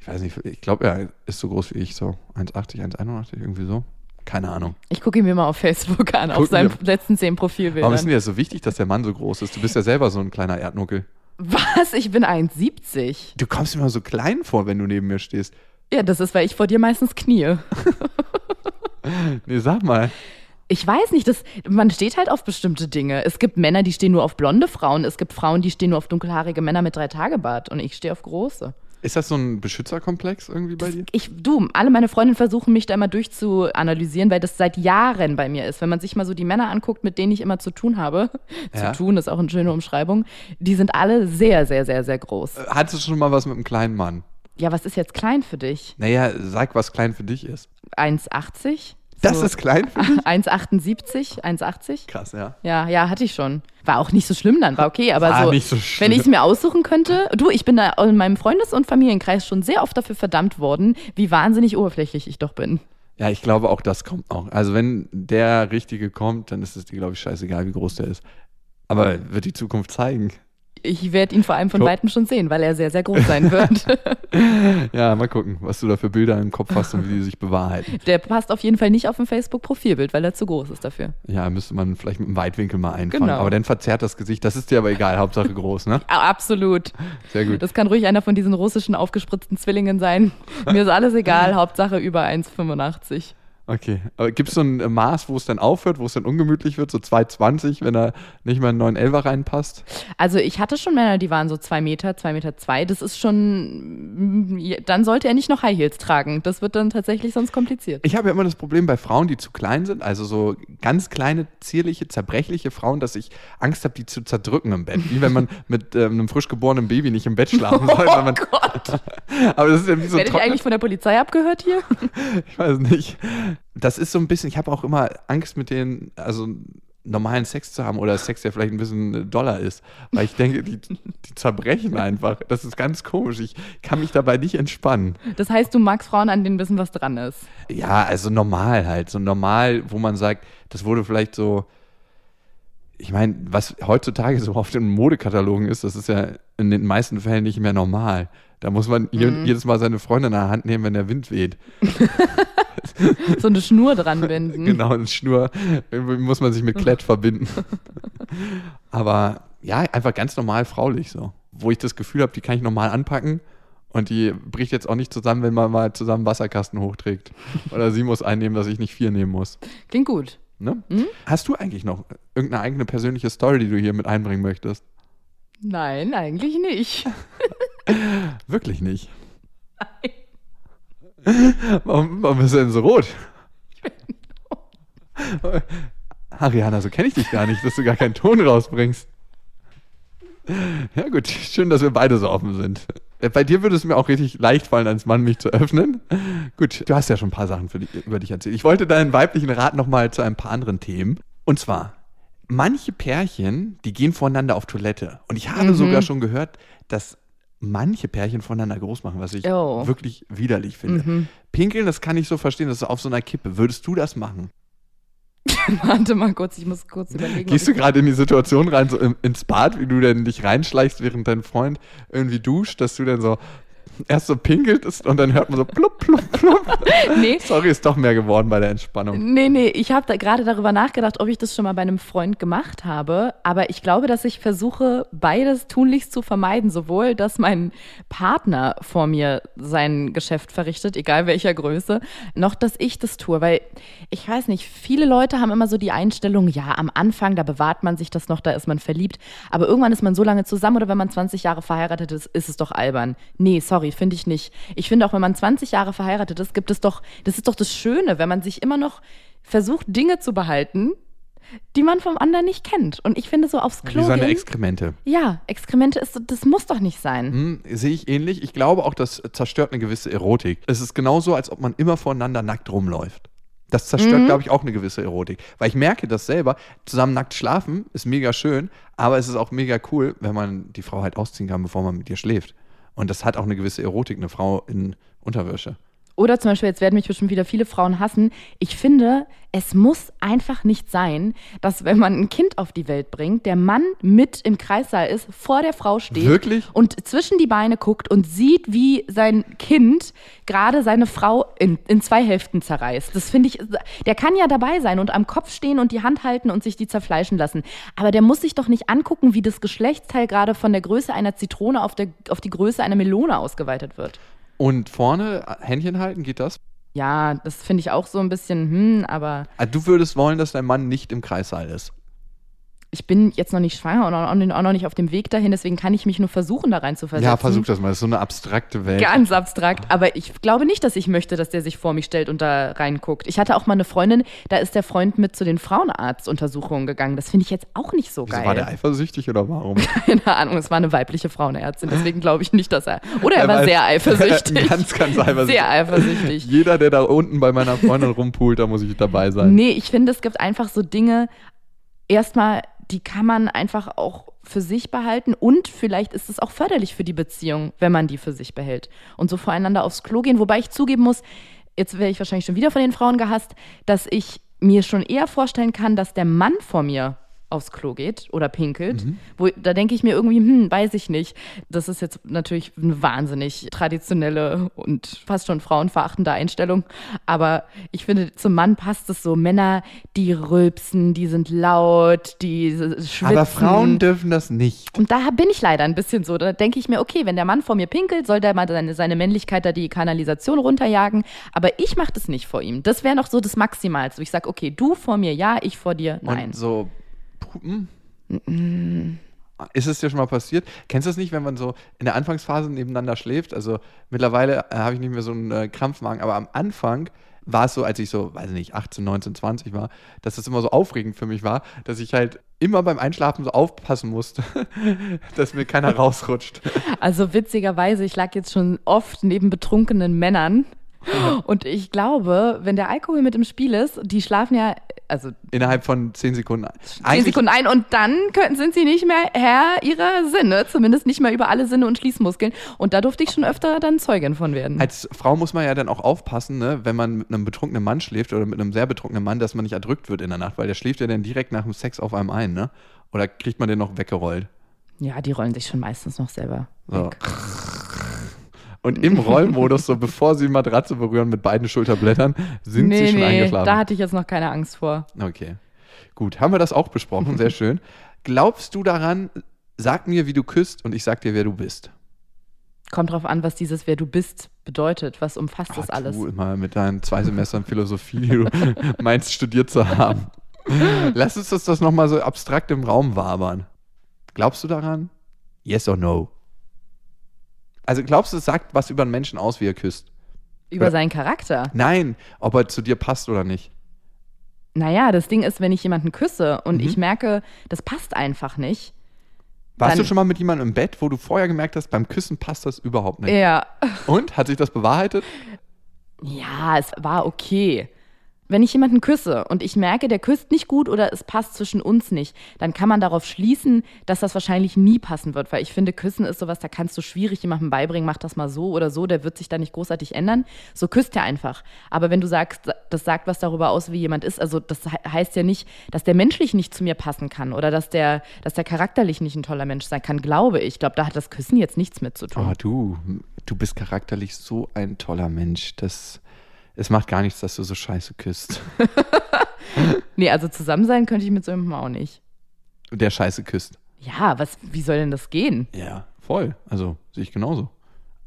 Ich weiß nicht, ich glaube, er ist so groß wie ich, so 1,80, 1,81, irgendwie so. Keine Ahnung. Ich gucke ihn mir mal auf Facebook an, auf Gucken seinen wir- letzten zehn Warum ist Profilbildern. denn das so wichtig, dass der Mann so groß ist? Du bist ja selber so ein kleiner Erdnuckel. Was? Ich bin 1,70. Du kommst mir immer so klein vor, wenn du neben mir stehst. Ja, das ist, weil ich vor dir meistens knie. Nee, sag mal. Ich weiß nicht, das, man steht halt auf bestimmte Dinge. Es gibt Männer, die stehen nur auf blonde Frauen. Es gibt Frauen, die stehen nur auf dunkelhaarige Männer mit drei Tagebart. Und ich stehe auf große. Ist das so ein Beschützerkomplex irgendwie bei dir? Ich, du, alle meine Freundinnen versuchen mich da immer durchzuanalysieren, weil das seit Jahren bei mir ist. Wenn man sich mal so die Männer anguckt, mit denen ich immer zu tun habe, Ja. zu tun ist auch eine schöne Umschreibung, die sind alle sehr, sehr, sehr, sehr groß. Hattest du schon mal was mit einem kleinen Mann? Ja, was ist jetzt klein für dich? Naja, sag, was klein für dich ist. 1,80? Das So ist klein für dich? 1,78? 1,80? Krass, ja. Ja, ja, hatte ich schon. War auch nicht so schlimm dann, war okay, aber War so, nicht so schlimm. wenn ich es mir aussuchen könnte, du, ich bin da in meinem Freundes- und Familienkreis schon sehr oft dafür verdammt worden, wie wahnsinnig oberflächlich ich doch bin. Ja, ich glaube auch, das kommt noch. Also wenn der Richtige kommt, dann ist es dir, glaube ich, scheißegal, wie groß der ist. Aber wird die Zukunft zeigen. Ich werde ihn vor allem von. Weitem schon sehen, weil er sehr, sehr groß sein wird. Ja, mal gucken, was du da für Bilder im Kopf hast und wie die sich bewahrheiten. Der passt auf jeden Fall nicht auf ein Facebook-Profilbild, weil er zu groß ist dafür. Ja, müsste man vielleicht mit einem Weitwinkel mal einfangen. Genau. Aber dann verzerrt das Gesicht. Das ist dir aber egal, Hauptsache groß, ne? Ah, absolut. Sehr gut. Das kann ruhig einer von diesen russischen aufgespritzten Zwillingen sein. Mir ist alles egal, Hauptsache über 1,85. Okay. Aber gibt es so ein Maß, wo es dann aufhört, wo es dann ungemütlich wird? So 2,20, wenn er nicht mal einen 911er reinpasst? Also ich hatte schon Männer, die waren so zwei Meter, zwei Meter zwei. Das ist schon, dann sollte er nicht noch High Heels tragen. Das wird dann tatsächlich sonst kompliziert. Ich habe ja immer das Problem bei Frauen, die zu klein sind, also so ganz kleine, zierliche, zerbrechliche Frauen, dass ich Angst habe, die zu zerdrücken im Bett. Wie wenn man mit ähm, einem frisch geborenen Baby nicht im Bett schlafen soll. weil man, Oh Gott. aber das ist ja wie so Werde ich eigentlich von der Polizei abgehört hier? Ich weiß nicht. Das ist so ein bisschen, ich habe auch immer Angst mit denen, also normalen Sex zu haben oder Sex, der vielleicht ein bisschen doller ist. Weil ich denke, die, die zerbrechen einfach. Das ist ganz komisch. Ich kann mich dabei nicht entspannen. Das heißt, du magst Frauen, an denen ein bisschen was dran ist. Ja, also normal halt. So normal, wo man sagt, das wurde vielleicht so. Ich meine, was heutzutage so auf den Modekatalogen ist, das ist ja in den meisten Fällen nicht mehr normal. Da muss man je, jedes Mal seine Freundin in der Hand nehmen, wenn der Wind weht. So eine Schnur dran binden. Genau, eine Schnur muss man sich mit Klett verbinden. Aber ja, einfach ganz normal fraulich so. Wo ich das Gefühl habe, die kann ich normal anpacken und die bricht jetzt auch nicht zusammen, wenn man mal zusammen Wasserkasten hochträgt. Oder sie muss einnehmen, dass ich nicht vier nehmen muss. Klingt gut. Ne? Hast du eigentlich noch irgendeine eigene persönliche Story, die du hier mit einbringen möchtest? Nein, eigentlich nicht. Wirklich nicht. Warum, warum bist du denn so rot? Ariana, so kenne ich dich gar nicht, dass du gar keinen Ton rausbringst. Ja gut, schön, dass wir beide so offen sind. Bei dir würde es mir auch richtig leicht fallen, als Mann mich zu öffnen. Gut, du hast ja schon ein paar Sachen für dich, über dich erzählt. Ich wollte deinen weiblichen Rat nochmal zu ein paar anderen Themen. Und zwar, manche Pärchen, die gehen voneinander auf Toilette. Und ich habe sogar schon gehört, dass manche Pärchen voneinander groß machen, was ich Oh. wirklich widerlich finde. Pinkeln, das kann ich so verstehen, das ist auf so einer Kippe. Würdest du das machen? Warte mal kurz, ich muss kurz überlegen. Gehst du gerade in die Situation rein, so im, ins Bad, wie du denn dich reinschleichst, während dein Freund irgendwie duscht, dass du dann so erst so pinkelst und dann hört man so plupp, plupp, plupp. nee, Sorry, ist doch mehr geworden bei der Entspannung. Nee, nee, ich habe da gerade darüber nachgedacht, ob ich das schon mal bei einem Freund gemacht habe. Aber ich glaube, dass ich versuche, beides tunlichst zu vermeiden. Sowohl, dass mein Partner vor mir sein Geschäft verrichtet, egal welcher Größe, noch, dass ich das tue. Weil ich weiß nicht, viele Leute haben immer so die Einstellung, ja, am Anfang, da bewahrt man sich das noch, da ist man verliebt. Aber irgendwann ist man so lange zusammen oder wenn man 20 Jahre verheiratet ist, ist es doch albern. Nee, sorry, finde ich nicht. Ich finde auch, wenn man 20 Jahre verheiratet ist, gibt es doch, das ist doch das Schöne, wenn man sich immer noch versucht, Dinge zu behalten, die man vom anderen nicht kennt. Und ich finde so aufs Klo Wie seine gehen, Exkremente. ja, Experimente ist, das muss doch nicht sein. Hm, sehe ich ähnlich. Ich glaube auch, das zerstört eine gewisse Erotik. Es ist genauso, als ob man immer voneinander nackt rumläuft. Das zerstört, glaube ich, auch eine gewisse Erotik. Weil ich merke das selber, zusammen nackt schlafen ist mega schön, aber es ist auch mega cool, wenn man die Frau halt ausziehen kann, bevor man mit ihr schläft. Und das hat auch eine gewisse Erotik, eine Frau in Unterwäsche. Oder zum Beispiel, jetzt werden mich bestimmt wieder viele Frauen hassen. Ich finde, es muss einfach nicht sein, dass wenn man ein Kind auf die Welt bringt, der Mann mit im Kreissaal ist, vor der Frau steht Wirklich? und zwischen die Beine guckt und sieht, wie sein Kind gerade seine Frau in, in zwei Hälften zerreißt. Das finde ich, der kann ja dabei sein und am Kopf stehen und die Hand halten und sich die zerfleischen lassen. Aber der muss sich doch nicht angucken, wie das Geschlechtsteil gerade von der Größe einer Zitrone auf, der, auf die Größe einer Melone ausgeweitet wird. Und vorne Händchen halten, geht das? Ja, das finde ich auch so ein bisschen, hm, aber Ah, Du würdest wollen, dass dein Mann nicht im Kreissaal ist. Ich bin jetzt noch nicht schwanger und auch noch nicht auf dem Weg dahin, deswegen kann ich mich nur versuchen, da rein zu versetzen. Ja, versuch das mal. Das ist so eine abstrakte Welt. Ganz abstrakt, aber ich glaube nicht, dass ich möchte, dass der sich vor mich stellt und da reinguckt. Ich hatte auch mal eine Freundin, da ist der Freund mit zu den Frauenarztuntersuchungen gegangen. Das finde ich jetzt auch nicht so Wieso geil. war der eifersüchtig oder warum? Keine Ahnung, es war eine weibliche Frauenärztin, deswegen glaube ich nicht, dass er. Oder er war weiß- sehr eifersüchtig. ganz, ganz eifersüchtig. Sehr eifersüchtig. Jeder, der da unten bei meiner Freundin rumpult, da muss ich dabei sein. Nee, ich finde, es gibt einfach so Dinge, erstmal, die kann man einfach auch für sich behalten und vielleicht ist es auch förderlich für die Beziehung, wenn man die für sich behält. Und so voreinander aufs Klo gehen, wobei ich zugeben muss, jetzt werde ich wahrscheinlich schon wieder von den Frauen gehasst, dass ich mir schon eher vorstellen kann, dass der Mann vor mir aufs Klo geht oder pinkelt. Wo, da denke ich mir irgendwie, hm, weiß ich nicht. Das ist jetzt natürlich eine wahnsinnig traditionelle und fast schon frauenverachtende Einstellung. Aber ich finde, zum Mann passt es so. Männer, die rülpsen, die sind laut, die schwitzen. Aber Frauen dürfen das nicht. Und da bin ich leider ein bisschen so. Da denke ich mir, okay, wenn der Mann vor mir pinkelt, soll der mal seine, seine Männlichkeit da die Kanalisation runterjagen. Aber ich mache das nicht vor ihm. Das wäre noch so das Maximalste. Ich sage, okay, du vor mir ja, ich vor dir nein. Und so Pupen. Ist es dir schon mal passiert? Kennst du das nicht, wenn man so in der Anfangsphase nebeneinander schläft? Also mittlerweile äh, habe ich nicht mehr so einen äh, Krampfmagen, aber am Anfang war es so, als ich so, weiß ich nicht, 18, 19, 20 war, dass das immer so aufregend für mich war, dass ich halt immer beim Einschlafen so aufpassen musste, dass mir keiner rausrutscht. Also witzigerweise, ich lag jetzt schon oft neben betrunkenen Männern. Und ich glaube, wenn der Alkohol mit im Spiel ist, die schlafen ja, also Innerhalb von 10 Sekunden. zehn Sekunden ein und dann können, sind sie nicht mehr Herr ihrer Sinne, zumindest nicht mehr über alle Sinne und Schließmuskeln. Und da durfte ich schon öfter dann Zeugin von werden. Als Frau muss man ja dann auch aufpassen, ne, wenn man mit einem betrunkenen Mann schläft oder mit einem sehr betrunkenen Mann, dass man nicht erdrückt wird in der Nacht, weil der schläft ja dann direkt nach dem Sex auf einem ein, ne? Oder kriegt man den noch weggerollt? Ja, die rollen sich schon meistens noch selber So. weg. Und im Rollmodus, so bevor sie die Matratze berühren mit beiden Schulterblättern, sind sie Nee, schon nee, eingeschlafen. da hatte ich jetzt noch keine Angst vor. okay. Gut, haben wir das auch besprochen, sehr schön. Glaubst du daran, sag mir, wie du küsst und ich sag dir, wer du bist? Kommt drauf an, was dieses Wer du bist bedeutet. Was umfasst das Ah, alles? Du immer mit deinen zwei Semestern Philosophie, die du meinst, studiert zu haben. Lass uns das, das nochmal so abstrakt im Raum wabern. Glaubst du daran? Yes or no? Also glaubst du, es sagt was über einen Menschen aus, wie er küsst? Über seinen Charakter. Nein, ob er zu dir passt oder nicht. Naja, das Ding ist, wenn ich jemanden küsse und Mhm. ich merke, das passt einfach nicht. Warst du schon mal mit jemandem im Bett, wo du vorher gemerkt hast, beim Küssen passt das überhaupt nicht? Ja. Und? Hat sich das bewahrheitet? Ja, es war okay. Wenn ich jemanden küsse und ich merke, der küsst nicht gut oder es passt zwischen uns nicht, dann kann man darauf schließen, dass das wahrscheinlich nie passen wird, weil ich finde, Küssen ist sowas, da kannst du schwierig jemandem beibringen, mach das mal so oder so, der wird sich da nicht großartig ändern. So küsst er einfach. Aber wenn du sagst, das sagt was darüber aus, wie jemand ist, also das he- heißt ja nicht, dass der menschlich nicht zu mir passen kann oder dass der, dass der charakterlich nicht ein toller Mensch sein kann, glaube ich. Ich glaube, da hat das Küssen jetzt nichts mit zu tun. Oh, du, du bist charakterlich so ein toller Mensch. Das, es macht gar nichts, dass du so scheiße küsst. Nee, also zusammen sein könnte ich mit so jemandem auch nicht. Der scheiße küsst. Ja, was, wie soll denn das gehen? Ja, voll. Also sehe ich genauso.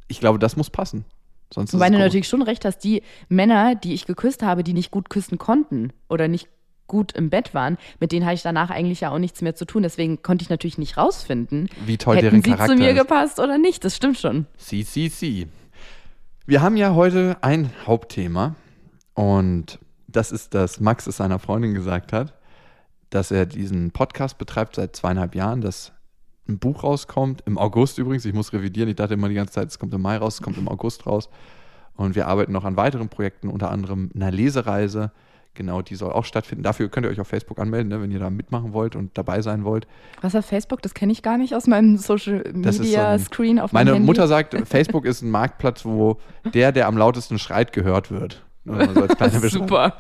Ich glaube, das muss passen. Sonst Wobei du natürlich schon recht hast, die Männer, die ich geküsst habe, die nicht gut küssen konnten oder nicht gut im Bett waren, mit denen hatte ich danach eigentlich ja auch nichts mehr zu tun. Deswegen konnte ich natürlich nicht rausfinden, wie toll hätten deren sie Charakter zu mir ist. gepasst oder nicht. Das stimmt schon. Si, si, si. Wir haben ja heute ein Hauptthema und das ist, dass Max es seiner Freundin gesagt hat, dass er diesen Podcast betreibt seit zweieinhalb Jahren, dass ein Buch rauskommt, im August übrigens, ich muss revidieren, ich dachte immer die ganze Zeit, es kommt im Mai raus, es kommt im August raus. Und wir arbeiten noch an weiteren Projekten, unter anderem einer Lesereise, Genau, die soll auch stattfinden. Dafür könnt ihr euch auf Facebook anmelden, ne, wenn ihr da mitmachen wollt und dabei sein wollt. Was ist Facebook? Das kenne ich gar nicht aus meinem Social Media so Screen auf Meine Handy. Mutter sagt, Facebook ist ein Marktplatz, wo der, der am lautesten schreit, gehört wird. So Super.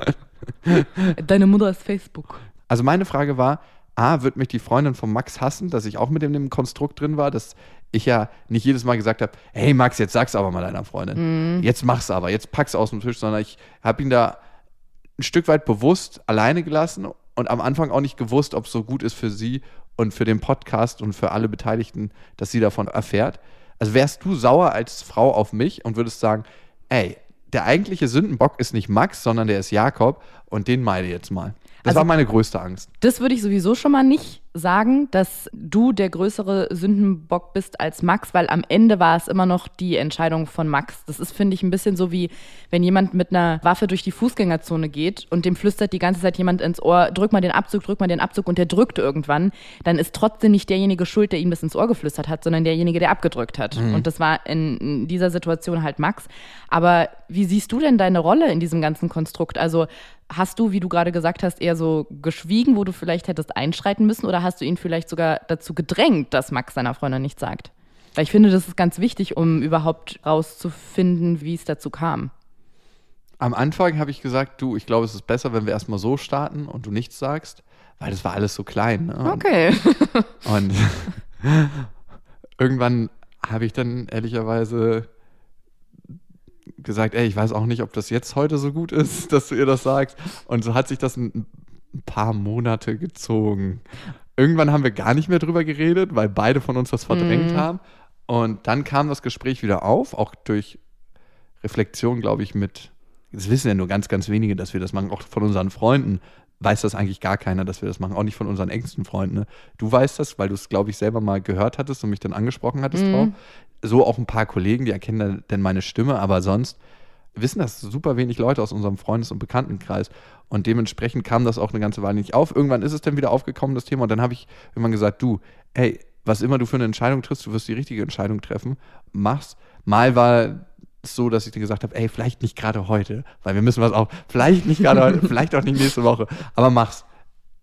Deine Mutter ist Facebook. Also meine Frage war, A, wird mich die Freundin von Max hassen, dass ich auch mit dem, dem Konstrukt drin war, dass ich ja nicht jedes Mal gesagt habe, hey Max, jetzt sag's aber mal deiner Freundin. Mhm. Jetzt mach's aber, jetzt pack's aus dem Tisch, sondern ich habe ihn da ein Stück weit bewusst alleine gelassen und am Anfang auch nicht gewusst, ob es so gut ist für sie und für den Podcast und für alle Beteiligten, dass sie davon erfährt. Also wärst du sauer als Frau auf mich und würdest sagen, ey, der eigentliche Sündenbock ist nicht Max, sondern der ist Jakob und den meide jetzt mal. Das also, war meine größte Angst. Das würde ich sowieso schon mal nicht sagen, dass du der größere Sündenbock bist als Max, weil am Ende war es immer noch die Entscheidung von Max. Das ist, finde ich, ein bisschen so wie, wenn jemand mit einer Waffe durch die Fußgängerzone geht und dem flüstert die ganze Zeit jemand ins Ohr, drück mal den Abzug, drück mal den Abzug und der drückt irgendwann, dann ist trotzdem nicht derjenige schuld, der ihm das ins Ohr geflüstert hat, sondern derjenige, der abgedrückt hat. Mhm. Und das war in dieser Situation halt Max. Aber wie siehst du denn deine Rolle in diesem ganzen Konstrukt? Also hast du, wie du gerade gesagt hast, eher so geschwiegen, wo du vielleicht hättest einschreiten müssen oder hast du ihn vielleicht sogar dazu gedrängt, dass Max seiner Freundin nichts sagt? Weil ich finde, das ist ganz wichtig, um überhaupt rauszufinden, wie es dazu kam. Am Anfang habe ich gesagt, du, ich glaube, es ist besser, wenn wir erstmal so starten und du nichts sagst, weil das war alles so klein. Ne? Okay. und irgendwann habe ich dann ehrlicherweise gesagt, ey, ich weiß auch nicht, ob das jetzt heute so gut ist, dass du ihr das sagst. Und so hat sich das ein, paar Monate gezogen. Irgendwann haben wir gar nicht mehr drüber geredet, weil beide von uns das verdrängt mhm. haben. Und dann kam das Gespräch wieder auf, auch durch Reflexion, glaube ich, mit, das wissen ja nur ganz, ganz wenige, dass wir das machen, auch von unseren Freunden weiß das eigentlich gar keiner, dass wir das machen, auch nicht von unseren engsten Freunden. Ne? Du weißt das, weil du es, glaube ich, selber mal gehört hattest und mich dann angesprochen hattest mhm. drauf so auch ein paar Kollegen, die erkennen denn meine Stimme, aber sonst wissen das super wenig Leute aus unserem Freundes- und Bekanntenkreis. Und dementsprechend kam das auch eine ganze Weile nicht auf. Irgendwann ist es dann wieder aufgekommen, das Thema. Und dann habe ich irgendwann gesagt, du, ey, was immer du für eine Entscheidung triffst, du wirst die richtige Entscheidung treffen, mach's. Mal war es so, dass ich dir gesagt habe, ey, vielleicht nicht gerade heute, weil wir müssen was auch, vielleicht nicht gerade heute, vielleicht auch nicht nächste Woche, aber mach's.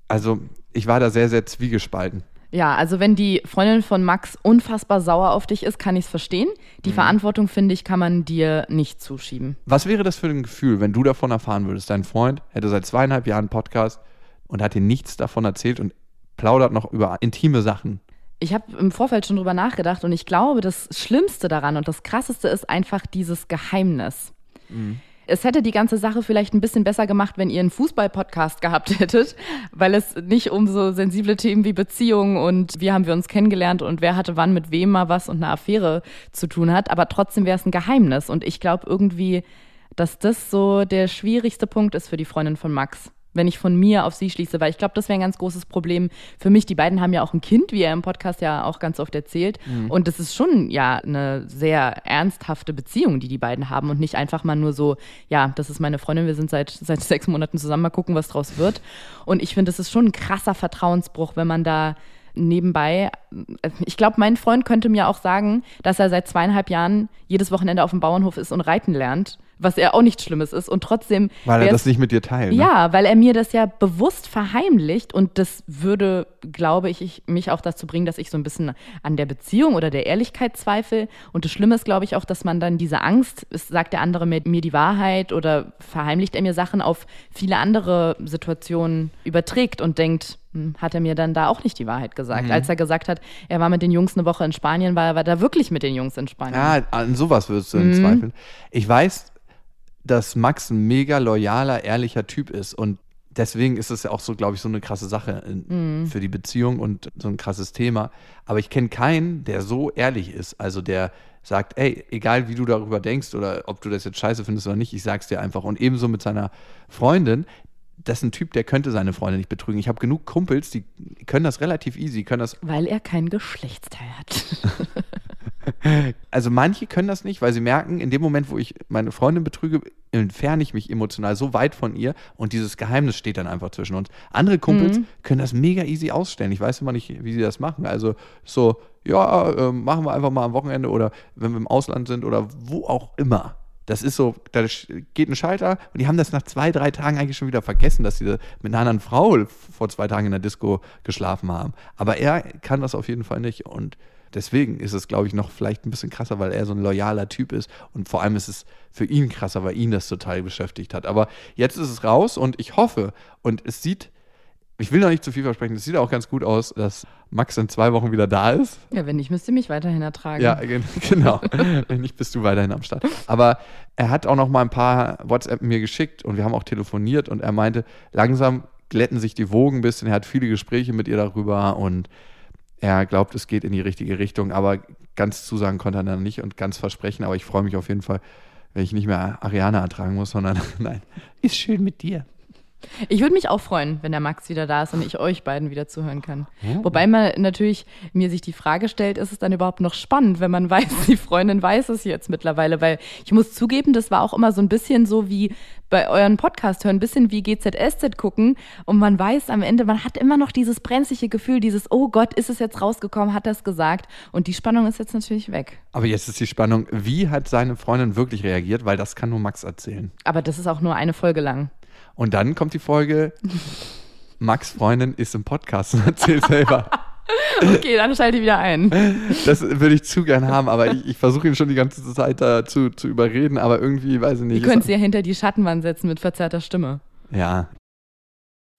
Also ich war da sehr, sehr zwiegespalten. Ja, also wenn die Freundin von Max unfassbar sauer auf dich ist, kann ich es verstehen. Die mhm. Verantwortung, finde ich, kann man dir nicht zuschieben. Was wäre das für ein Gefühl, wenn du davon erfahren würdest? Dein Freund hätte seit zweieinhalb Jahren einen Podcast und hat dir nichts davon erzählt und plaudert noch über intime Sachen. Ich habe im Vorfeld schon drüber nachgedacht und ich glaube, das Schlimmste daran und das Krasseste ist einfach dieses Geheimnis. Mhm es hätte die ganze Sache vielleicht ein bisschen besser gemacht, wenn ihr einen Fußball-Podcast gehabt hättet, weil es nicht um so sensible Themen wie Beziehungen und wie haben wir uns kennengelernt und wer hatte wann mit wem mal was und eine Affäre zu tun hat. Aber trotzdem wäre es ein Geheimnis. Und ich glaube irgendwie, dass das so der schwierigste Punkt ist für die Freundin von Max wenn ich von mir auf sie schließe, weil ich glaube, das wäre ein ganz großes Problem für mich. Die beiden haben ja auch ein Kind, wie er im Podcast ja auch ganz oft erzählt. Mhm. Und das ist schon ja eine sehr ernsthafte Beziehung, die die beiden haben und nicht einfach mal nur so, ja, das ist meine Freundin, wir sind seit, seit sechs Monaten zusammen, mal gucken, was draus wird. Und ich finde, das ist schon ein krasser Vertrauensbruch, wenn man da nebenbei, ich glaube, mein Freund könnte mir auch sagen, dass er seit zweieinhalb Jahren jedes Wochenende auf dem Bauernhof ist und reiten lernt was ja auch nichts Schlimmes ist. Und trotzdem. Weil er das nicht mit dir teilt. Ne? Ja, weil er mir das ja bewusst verheimlicht und das würde, glaube ich, ich, mich auch dazu bringen, dass ich so ein bisschen an der Beziehung oder der Ehrlichkeit zweifle. Und das Schlimme ist, glaube ich, auch, dass man dann diese Angst, sagt der andere mir, mir die Wahrheit oder verheimlicht er mir Sachen auf viele andere Situationen überträgt und denkt, hm, hat er mir dann da auch nicht die Wahrheit gesagt. Mhm. Als er gesagt hat, er war mit den Jungs eine Woche in Spanien, war er war da wirklich mit den Jungs in Spanien. Ja, an sowas würdest du mhm. zweifeln. Ich weiß, dass Max ein mega loyaler, ehrlicher Typ ist und deswegen ist es ja auch so, glaube ich, so eine krasse Sache in, mhm. für die Beziehung und so ein krasses Thema. Aber ich kenne keinen, der so ehrlich ist, also der sagt, ey, egal wie du darüber denkst oder ob du das jetzt scheiße findest oder nicht, ich sag's dir einfach. Und ebenso mit seiner Freundin, das ist ein Typ, der könnte seine Freundin nicht betrügen. Ich habe genug Kumpels, die können das relativ easy, können das. Weil er kein Geschlechtsteil hat. also manche können das nicht, weil sie merken, in dem Moment, wo ich meine Freundin betrüge, entferne ich mich emotional so weit von ihr und dieses Geheimnis steht dann einfach zwischen uns. Andere Kumpels mhm. können das mega easy ausstellen. Ich weiß immer nicht, wie sie das machen. Also so, ja, äh, machen wir einfach mal am Wochenende oder wenn wir im Ausland sind oder wo auch immer Das ist so, da geht ein Schalter und die haben das nach zwei, drei Tagen eigentlich schon wieder vergessen, dass sie mit einer anderen Frau vor zwei Tagen in der Disco geschlafen haben. Aber er kann das auf jeden Fall nicht und deswegen ist es, glaube ich, noch vielleicht ein bisschen krasser, weil er so ein loyaler Typ ist und vor allem ist es für ihn krasser, weil ihn das total beschäftigt hat. Aber jetzt ist es raus und ich hoffe und es sieht ich will noch nicht zu viel versprechen. Es sieht auch ganz gut aus, dass Max in zwei Wochen wieder da ist. Ja, wenn nicht, müsst ihr mich weiterhin ertragen. Ja, genau. wenn nicht, bist du weiterhin am Start. Aber er hat auch noch mal ein paar WhatsApp mir geschickt und wir haben auch telefoniert und er meinte, langsam glätten sich die Wogen ein bisschen. Er hat viele Gespräche mit ihr darüber und er glaubt, es geht in die richtige Richtung. Aber ganz zusagen konnte er dann nicht und ganz versprechen. Aber ich freue mich auf jeden Fall, wenn ich nicht mehr Ariane ertragen muss, sondern nein, ist schön mit dir. Ich würde mich auch freuen, wenn der Max wieder da ist und ich euch beiden wieder zuhören kann. Ja. Wobei man natürlich mir sich die Frage stellt, ist es dann überhaupt noch spannend, wenn man weiß, die Freundin weiß es jetzt mittlerweile? Weil ich muss zugeben, das war auch immer so ein bisschen so wie bei euren Podcast hören, ein bisschen wie GZSZ gucken und man weiß am Ende, man hat immer noch dieses brenzliche Gefühl, dieses, oh Gott, ist es jetzt rausgekommen, hat das gesagt und die Spannung ist jetzt natürlich weg. Aber jetzt ist die Spannung, wie hat seine Freundin wirklich reagiert, weil das kann nur Max erzählen. Aber das ist auch nur eine Folge lang. Und dann kommt die Folge, Max Freundin ist im Podcast und erzählt selber. Okay, dann schalte ich wieder ein. Das würde ich zu gern haben, aber ich, ich versuche ihn schon die ganze Zeit dazu zu überreden, aber irgendwie weiß ich nicht. Ihr könnt sie ja hinter die Schattenwand setzen mit verzerrter Stimme. Ja,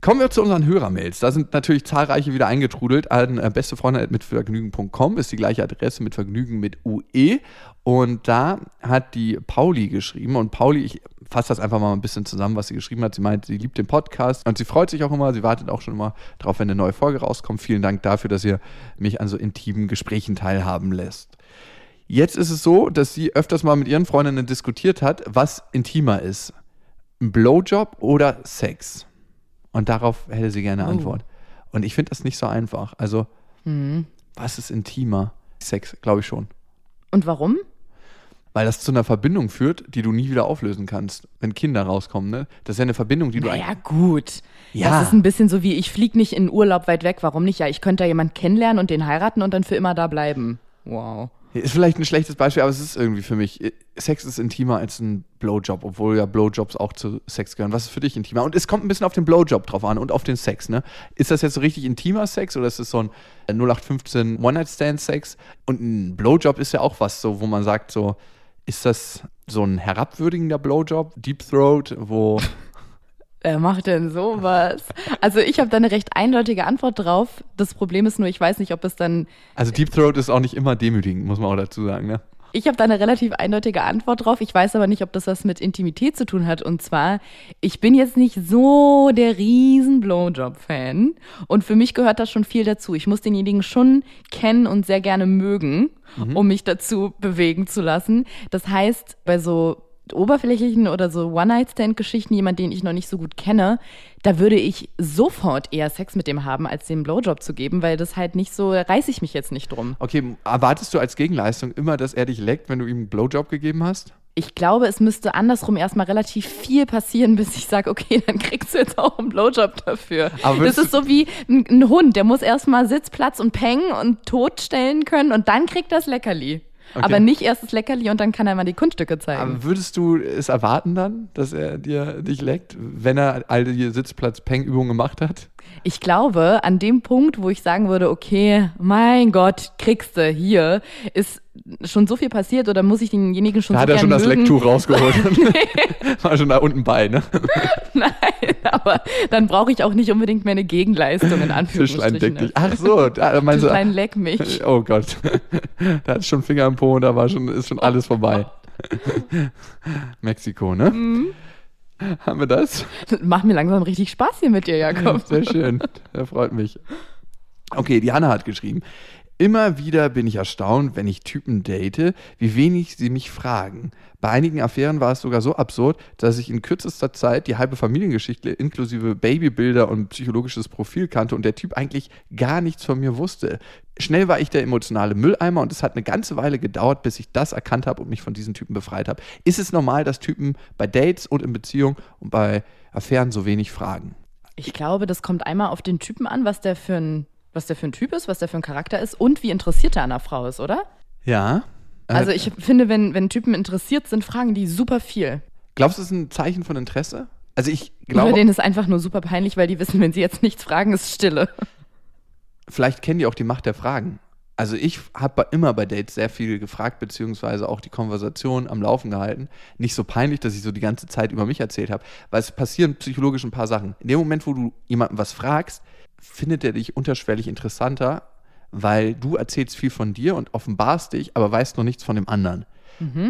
Kommen wir zu unseren Hörermails. Da sind natürlich zahlreiche wieder eingetrudelt. An äh, bestefreunde.mitvergnügen.com ist die gleiche Adresse mit Vergnügen mit UE. Und da hat die Pauli geschrieben. Und Pauli, ich fasse das einfach mal ein bisschen zusammen, was sie geschrieben hat. Sie meint, sie liebt den Podcast und sie freut sich auch immer. Sie wartet auch schon immer darauf, wenn eine neue Folge rauskommt. Vielen Dank dafür, dass ihr mich an so intimen Gesprächen teilhaben lässt. Jetzt ist es so, dass sie öfters mal mit ihren Freundinnen diskutiert hat, was intimer ist. Ein Blowjob oder Sex? Und darauf hätte sie gerne oh. Antwort. Und ich finde das nicht so einfach. Also, mhm. was ist intimer? Sex, glaube ich schon. Und warum? Weil das zu einer Verbindung führt, die du nie wieder auflösen kannst, wenn Kinder rauskommen. Ne? Das ist ja eine Verbindung, die du. Ja, gut. Ja. Das ist ein bisschen so wie, ich fliege nicht in Urlaub weit weg. Warum nicht? Ja, ich könnte da jemanden kennenlernen und den heiraten und dann für immer da bleiben. Wow. Ist vielleicht ein schlechtes Beispiel, aber es ist irgendwie für mich. Sex ist intimer als ein Blowjob, obwohl ja Blowjobs auch zu Sex gehören. Was ist für dich intimer? Und es kommt ein bisschen auf den Blowjob drauf an und auf den Sex, ne? Ist das jetzt so richtig intimer Sex oder ist es so ein 0815 One-Night-Stand-Sex? Und ein Blowjob ist ja auch was, so, wo man sagt, so, ist das so ein herabwürdigender Blowjob, Deep Throat, wo Wer macht denn sowas? Also ich habe da eine recht eindeutige Antwort drauf. Das Problem ist nur, ich weiß nicht, ob es dann. Also Deep Throat ist auch nicht immer demütigend, muss man auch dazu sagen, ne? Ich habe da eine relativ eindeutige Antwort drauf. Ich weiß aber nicht, ob das was mit Intimität zu tun hat. Und zwar, ich bin jetzt nicht so der riesen Blowjob-Fan. Und für mich gehört da schon viel dazu. Ich muss denjenigen schon kennen und sehr gerne mögen, mhm. um mich dazu bewegen zu lassen. Das heißt, bei so oberflächlichen oder so One-Night-Stand-Geschichten, jemand, den ich noch nicht so gut kenne, da würde ich sofort eher Sex mit dem haben, als dem Blowjob zu geben, weil das halt nicht so, reiße ich mich jetzt nicht drum. Okay, erwartest du als Gegenleistung immer, dass er dich leckt, wenn du ihm einen Blowjob gegeben hast? Ich glaube, es müsste andersrum erstmal relativ viel passieren, bis ich sage, okay, dann kriegst du jetzt auch einen Blowjob dafür. Aber das ist so wie ein, ein Hund, der muss erstmal Sitz, Platz und Peng und totstellen können und dann kriegt das Leckerli. Okay. Aber nicht erst das Leckerli und dann kann er mal die Kunststücke zeigen. Aber würdest du es erwarten dann, dass er dir dich leckt, wenn er all die Sitzplatz-Peng-Übungen gemacht hat? Ich glaube, an dem Punkt, wo ich sagen würde, okay, mein Gott, kriegst du hier, ist schon so viel passiert oder muss ich denjenigen schon da so hat er schon das Lecktuch rausgeholt. War schon da unten bei, ne? Nein, aber dann brauche ich auch nicht unbedingt meine Gegenleistung in Anführungsstrichen. Tischlein deck dich. Ach so, da meinst Tischlein du, leck mich. Oh Gott. Da hat schon Finger im Po und da war schon, ist schon alles vorbei. Mexiko, ne? Mhm. Haben wir das? Macht mir langsam richtig Spaß hier mit dir, Jakob. Sehr schön. Das freut mich. Okay, die Hanna hat geschrieben. Immer wieder bin ich erstaunt, wenn ich Typen date, wie wenig sie mich fragen. Bei einigen Affären war es sogar so absurd, dass ich in kürzester Zeit die halbe Familiengeschichte inklusive Babybilder und psychologisches Profil kannte und der Typ eigentlich gar nichts von mir wusste. Schnell war ich der emotionale Mülleimer und es hat eine ganze Weile gedauert, bis ich das erkannt habe und mich von diesen Typen befreit habe. Ist es normal, dass Typen bei Dates und in Beziehungen und bei Affären so wenig fragen? Ich glaube, das kommt einmal auf den Typen an, was der für ein was der für ein Typ ist, was der für ein Charakter ist und wie interessiert er an einer Frau ist, oder? Ja. Also ich finde, wenn, wenn Typen interessiert sind, fragen die super viel. Glaubst du, es ist ein Zeichen von Interesse? Also ich glaube, denen ist einfach nur super peinlich, weil die wissen, wenn sie jetzt nichts fragen, ist Stille. vielleicht kennen die auch die Macht der Fragen. Also ich habe immer bei Dates sehr viel gefragt, beziehungsweise auch die Konversation am Laufen gehalten. Nicht so peinlich, dass ich so die ganze Zeit über mich erzählt habe, weil es passieren psychologisch ein paar Sachen. In dem Moment, wo du jemandem was fragst, findet er dich unterschwellig interessanter, weil du erzählst viel von dir und offenbarst dich, aber weißt noch nichts von dem anderen.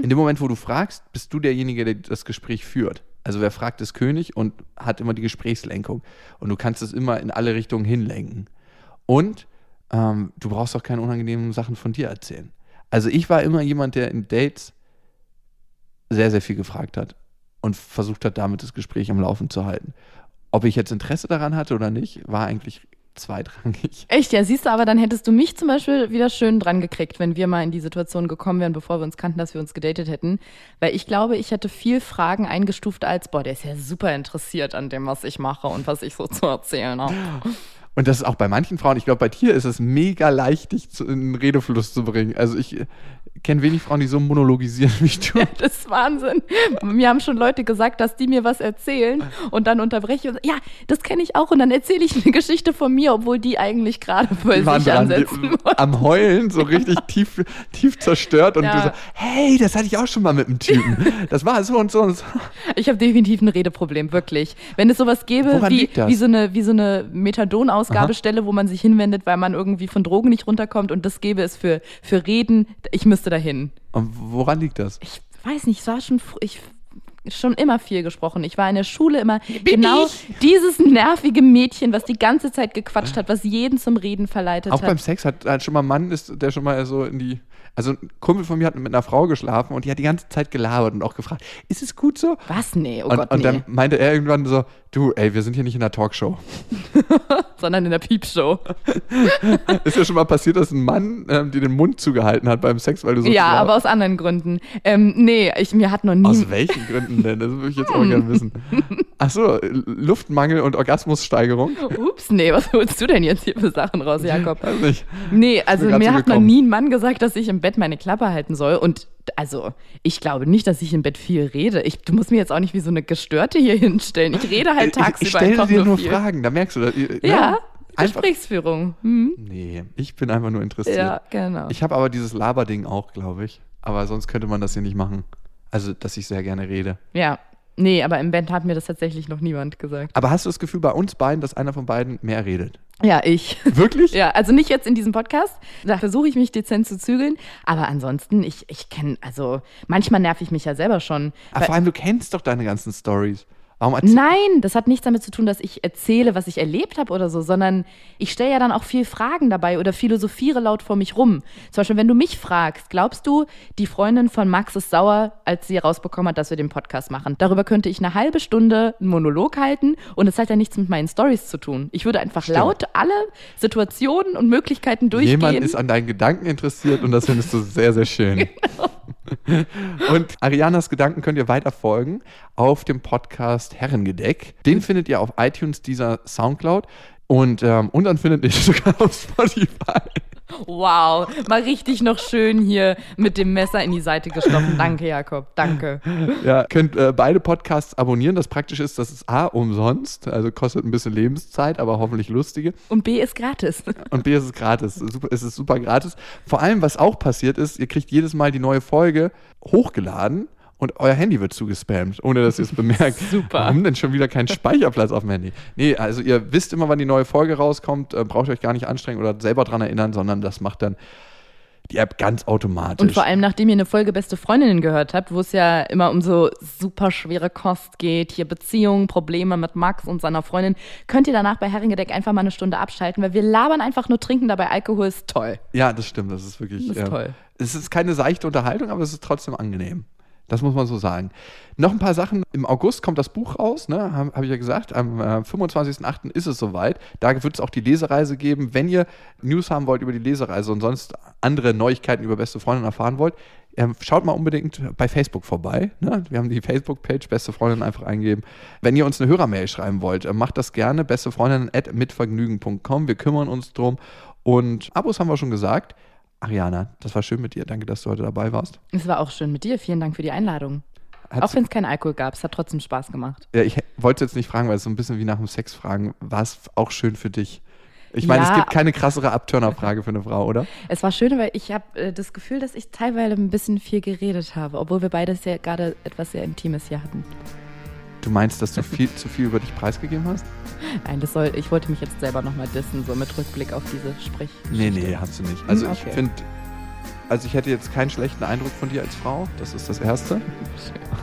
In dem Moment, wo du fragst, bist du derjenige, der das Gespräch führt. Also wer fragt, ist König und hat immer die Gesprächslenkung. Und du kannst es immer in alle Richtungen hinlenken. Und ähm, du brauchst auch keine unangenehmen Sachen von dir erzählen. Also ich war immer jemand, der in Dates sehr, sehr viel gefragt hat und versucht hat, damit das Gespräch am Laufen zu halten. Ob ich jetzt Interesse daran hatte oder nicht, war eigentlich zweitrangig. Echt, ja, siehst du, aber dann hättest du mich zum Beispiel wieder schön dran gekriegt, wenn wir mal in die Situation gekommen wären, bevor wir uns kannten, dass wir uns gedatet hätten. Weil ich glaube, ich hätte viel Fragen eingestuft als, boah, der ist ja super interessiert an dem, was ich mache und was ich so zu erzählen habe. Und das ist auch bei manchen Frauen, ich glaube, bei dir ist es mega leicht, dich zu, in den Redefluss zu bringen. Also ich äh, kenne wenig Frauen, die so monologisieren wie du. Das ist Wahnsinn. Mir haben schon Leute gesagt, dass die mir was erzählen und dann unterbreche ich und ja, das kenne ich auch und dann erzähle ich eine Geschichte von mir, obwohl die eigentlich gerade bei Die waren sich dran, die, ansetzen wollen. am Heulen, so richtig tief, tief zerstört. Und Ja. du so, hey, das hatte ich auch schon mal mit einem Typen. Das war so und so und so. Ich habe definitiv ein Redeproblem, wirklich. Wenn es sowas gäbe Woran wie, wie so eine, wie so eine Methadonausgabestelle, wo man sich hinwendet, weil man irgendwie von Drogen nicht runterkommt und das gäbe es für, für Reden, ich müsste dahin. Und woran liegt das? Ich weiß nicht, ich war schon, ich schon immer viel gesprochen. Ich war in der Schule immer genau dieses nervige Mädchen, was die ganze Zeit gequatscht hat, was jeden zum Reden verleitet Auch hat. beim Sex hat, hat schon mal ein Mann, ist, der schon mal so in die. Also ein Kumpel von mir hat mit einer Frau geschlafen und die hat die ganze Zeit gelabert und auch gefragt, ist es gut so? was? Nee, oh und Gott, und nee. dann meinte er irgendwann so, du, ey, wir sind hier nicht in einer Talkshow. Sondern in der Piepshow. Ist ja schon mal passiert, dass ein Mann ähm, dir den Mund zugehalten hat beim Sex, weil du so ja, aber aus anderen Gründen. Ähm, nee, ich, mir hat noch nie. Aus welchen Gründen denn? Das würde ich jetzt auch gerne wissen. Ach so, Luftmangel und Orgasmussteigerung? Ups, nee, was holst du denn jetzt hier für Sachen raus, Jakob? Weiß nicht. Nee, also mir hat noch nie ein Mann gesagt, dass ich im Bett meine Klappe halten soll. Und also, ich glaube nicht, dass ich im Bett viel rede. Ich, du musst mir jetzt auch nicht wie so eine Gestörte hier hinstellen. Ich rede halt Ich, ich tagsüber stelle dir nur, viel. Fragen, da merkst du das. ne? Ja, Einfach, Gesprächsführung. Hm? nee, ich bin einfach nur interessiert. Ja, genau. Ich habe aber dieses Laberding auch, glaube ich. Aber sonst könnte man das hier nicht machen. Also, dass ich sehr gerne rede. ja, nee, aber im Bett hat mir das tatsächlich noch niemand gesagt. Aber hast du das Gefühl bei uns beiden, dass einer von beiden mehr redet? Ja, ich. Wirklich? Ja, also nicht jetzt in diesem Podcast. Da versuche ich mich dezent zu zügeln. Aber ansonsten, ich, ich kenne, also manchmal nerv ich mich ja selber schon. Aber Weil- vor allem, du kennst doch deine ganzen Stories. Warum Nein, das hat nichts damit zu tun, dass ich erzähle, was ich erlebt habe oder so, sondern ich stelle ja dann auch viel Fragen dabei oder philosophiere laut vor mich rum. Zum Beispiel, wenn du mich fragst, glaubst du, die Freundin von Max ist sauer, als sie herausbekommen hat, dass wir den Podcast machen? Darüber könnte ich eine halbe Stunde einen Monolog halten und es hat ja nichts mit meinen Stories zu tun. Ich würde einfach Stimmt. laut alle Situationen und Möglichkeiten durchgehen. Jemand ist an deinen Gedanken interessiert und das findest du sehr, sehr schön. Und Arianas Gedanken könnt ihr weiter folgen auf dem Podcast Herrengedeck. Den findet ihr auf iTunes, dieser Soundcloud. Und, ähm, und dann findet ihr sogar auf Spotify. Wow, mal richtig noch schön hier mit dem Messer in die Seite gestochen. Danke, Jakob, danke. Ja, könnt äh, beide Podcasts abonnieren. Das praktisch ist, das ist A, umsonst, also kostet ein bisschen Lebenszeit, aber hoffentlich lustige. Und B ist gratis. Und B, es ist gratis. Super, es ist super gratis. Vor allem, was auch passiert ist, ihr kriegt jedes Mal die neue Folge hochgeladen und euer Handy wird zugespammt, ohne dass ihr es bemerkt. Super. Warum denn schon wieder kein Speicherplatz auf dem Handy? Nee, also ihr wisst immer, wann die neue Folge rauskommt, äh, braucht euch gar nicht anstrengen oder selber dran erinnern, sondern das macht dann die App ganz automatisch. Und vor allem, nachdem ihr eine Folge Beste Freundinnen gehört habt, wo es ja immer um so super schwere Kost geht, hier Beziehungen, Probleme mit Max und seiner Freundin, könnt ihr danach bei Herringedeck einfach mal eine Stunde abschalten, weil wir labern einfach nur trinken dabei Alkohol ist toll. Ja, das stimmt, das ist wirklich. Das ist äh, toll. Es ist keine seichte Unterhaltung, aber es ist trotzdem angenehm. Das muss man so sagen. Noch ein paar Sachen. Im August kommt das Buch raus, ne? habe hab ich ja gesagt. Am äh, 25.08. ist es soweit. Da wird es auch die Lesereise geben. Wenn ihr News haben wollt über die Lesereise und sonst andere Neuigkeiten über beste Freundin erfahren wollt, ähm, schaut mal unbedingt bei Facebook vorbei. Ne? Wir haben die Facebook-Page Beste Freundin einfach eingeben. Wenn ihr uns eine Hörermail schreiben wollt, äh, macht das gerne. Bestefreundin at mitvergnügen.com. Wir kümmern uns drum. Und Abos haben wir schon gesagt. Ariana, das war schön mit dir. Danke, dass du heute dabei warst. Es war auch schön mit dir. Vielen Dank für die Einladung. Hat's- auch wenn es keinen Alkohol gab, es hat trotzdem Spaß gemacht. Ja, ich wollte jetzt nicht fragen, weil es so ein bisschen wie nach dem Sex fragen. War es auch schön für dich? Ich meine, es Ja. gibt keine krassere Abturner-Frage für eine Frau, oder? Es war schön, weil ich habe äh, das Gefühl, dass ich teilweise ein bisschen viel geredet habe, obwohl wir beide sehr, gerade etwas sehr Intimes hier hatten. Du meinst, dass du viel zu viel über dich preisgegeben hast? Nein, das soll, ich wollte mich jetzt selber nochmal dissen, so mit Rückblick auf diese Sprich. Nee, nee, hast du nicht. Also Hm, ich okay. finde, also ich hätte jetzt keinen schlechten Eindruck von dir als Frau. Das ist das Erste.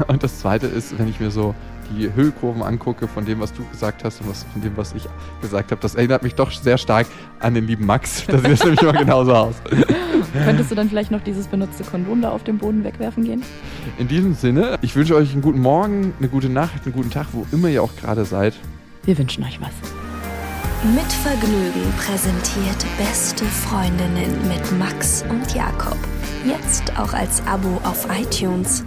Und das Zweite ist, wenn ich mir so die Höhekurven angucke von dem, was du gesagt hast und was, von dem, was ich gesagt habe, das erinnert mich doch sehr stark an den lieben Max. Das sieht nämlich immer genauso aus. Könntest du dann vielleicht noch dieses benutzte Kondom da auf dem Boden wegwerfen gehen? In diesem Sinne, ich wünsche euch einen guten Morgen, eine gute Nacht, einen guten Tag, wo immer ihr auch gerade seid. Wir wünschen euch was. Mit Vergnügen präsentiert Beste Freundinnen mit Max und Jakob. Jetzt auch als Abo auf iTunes.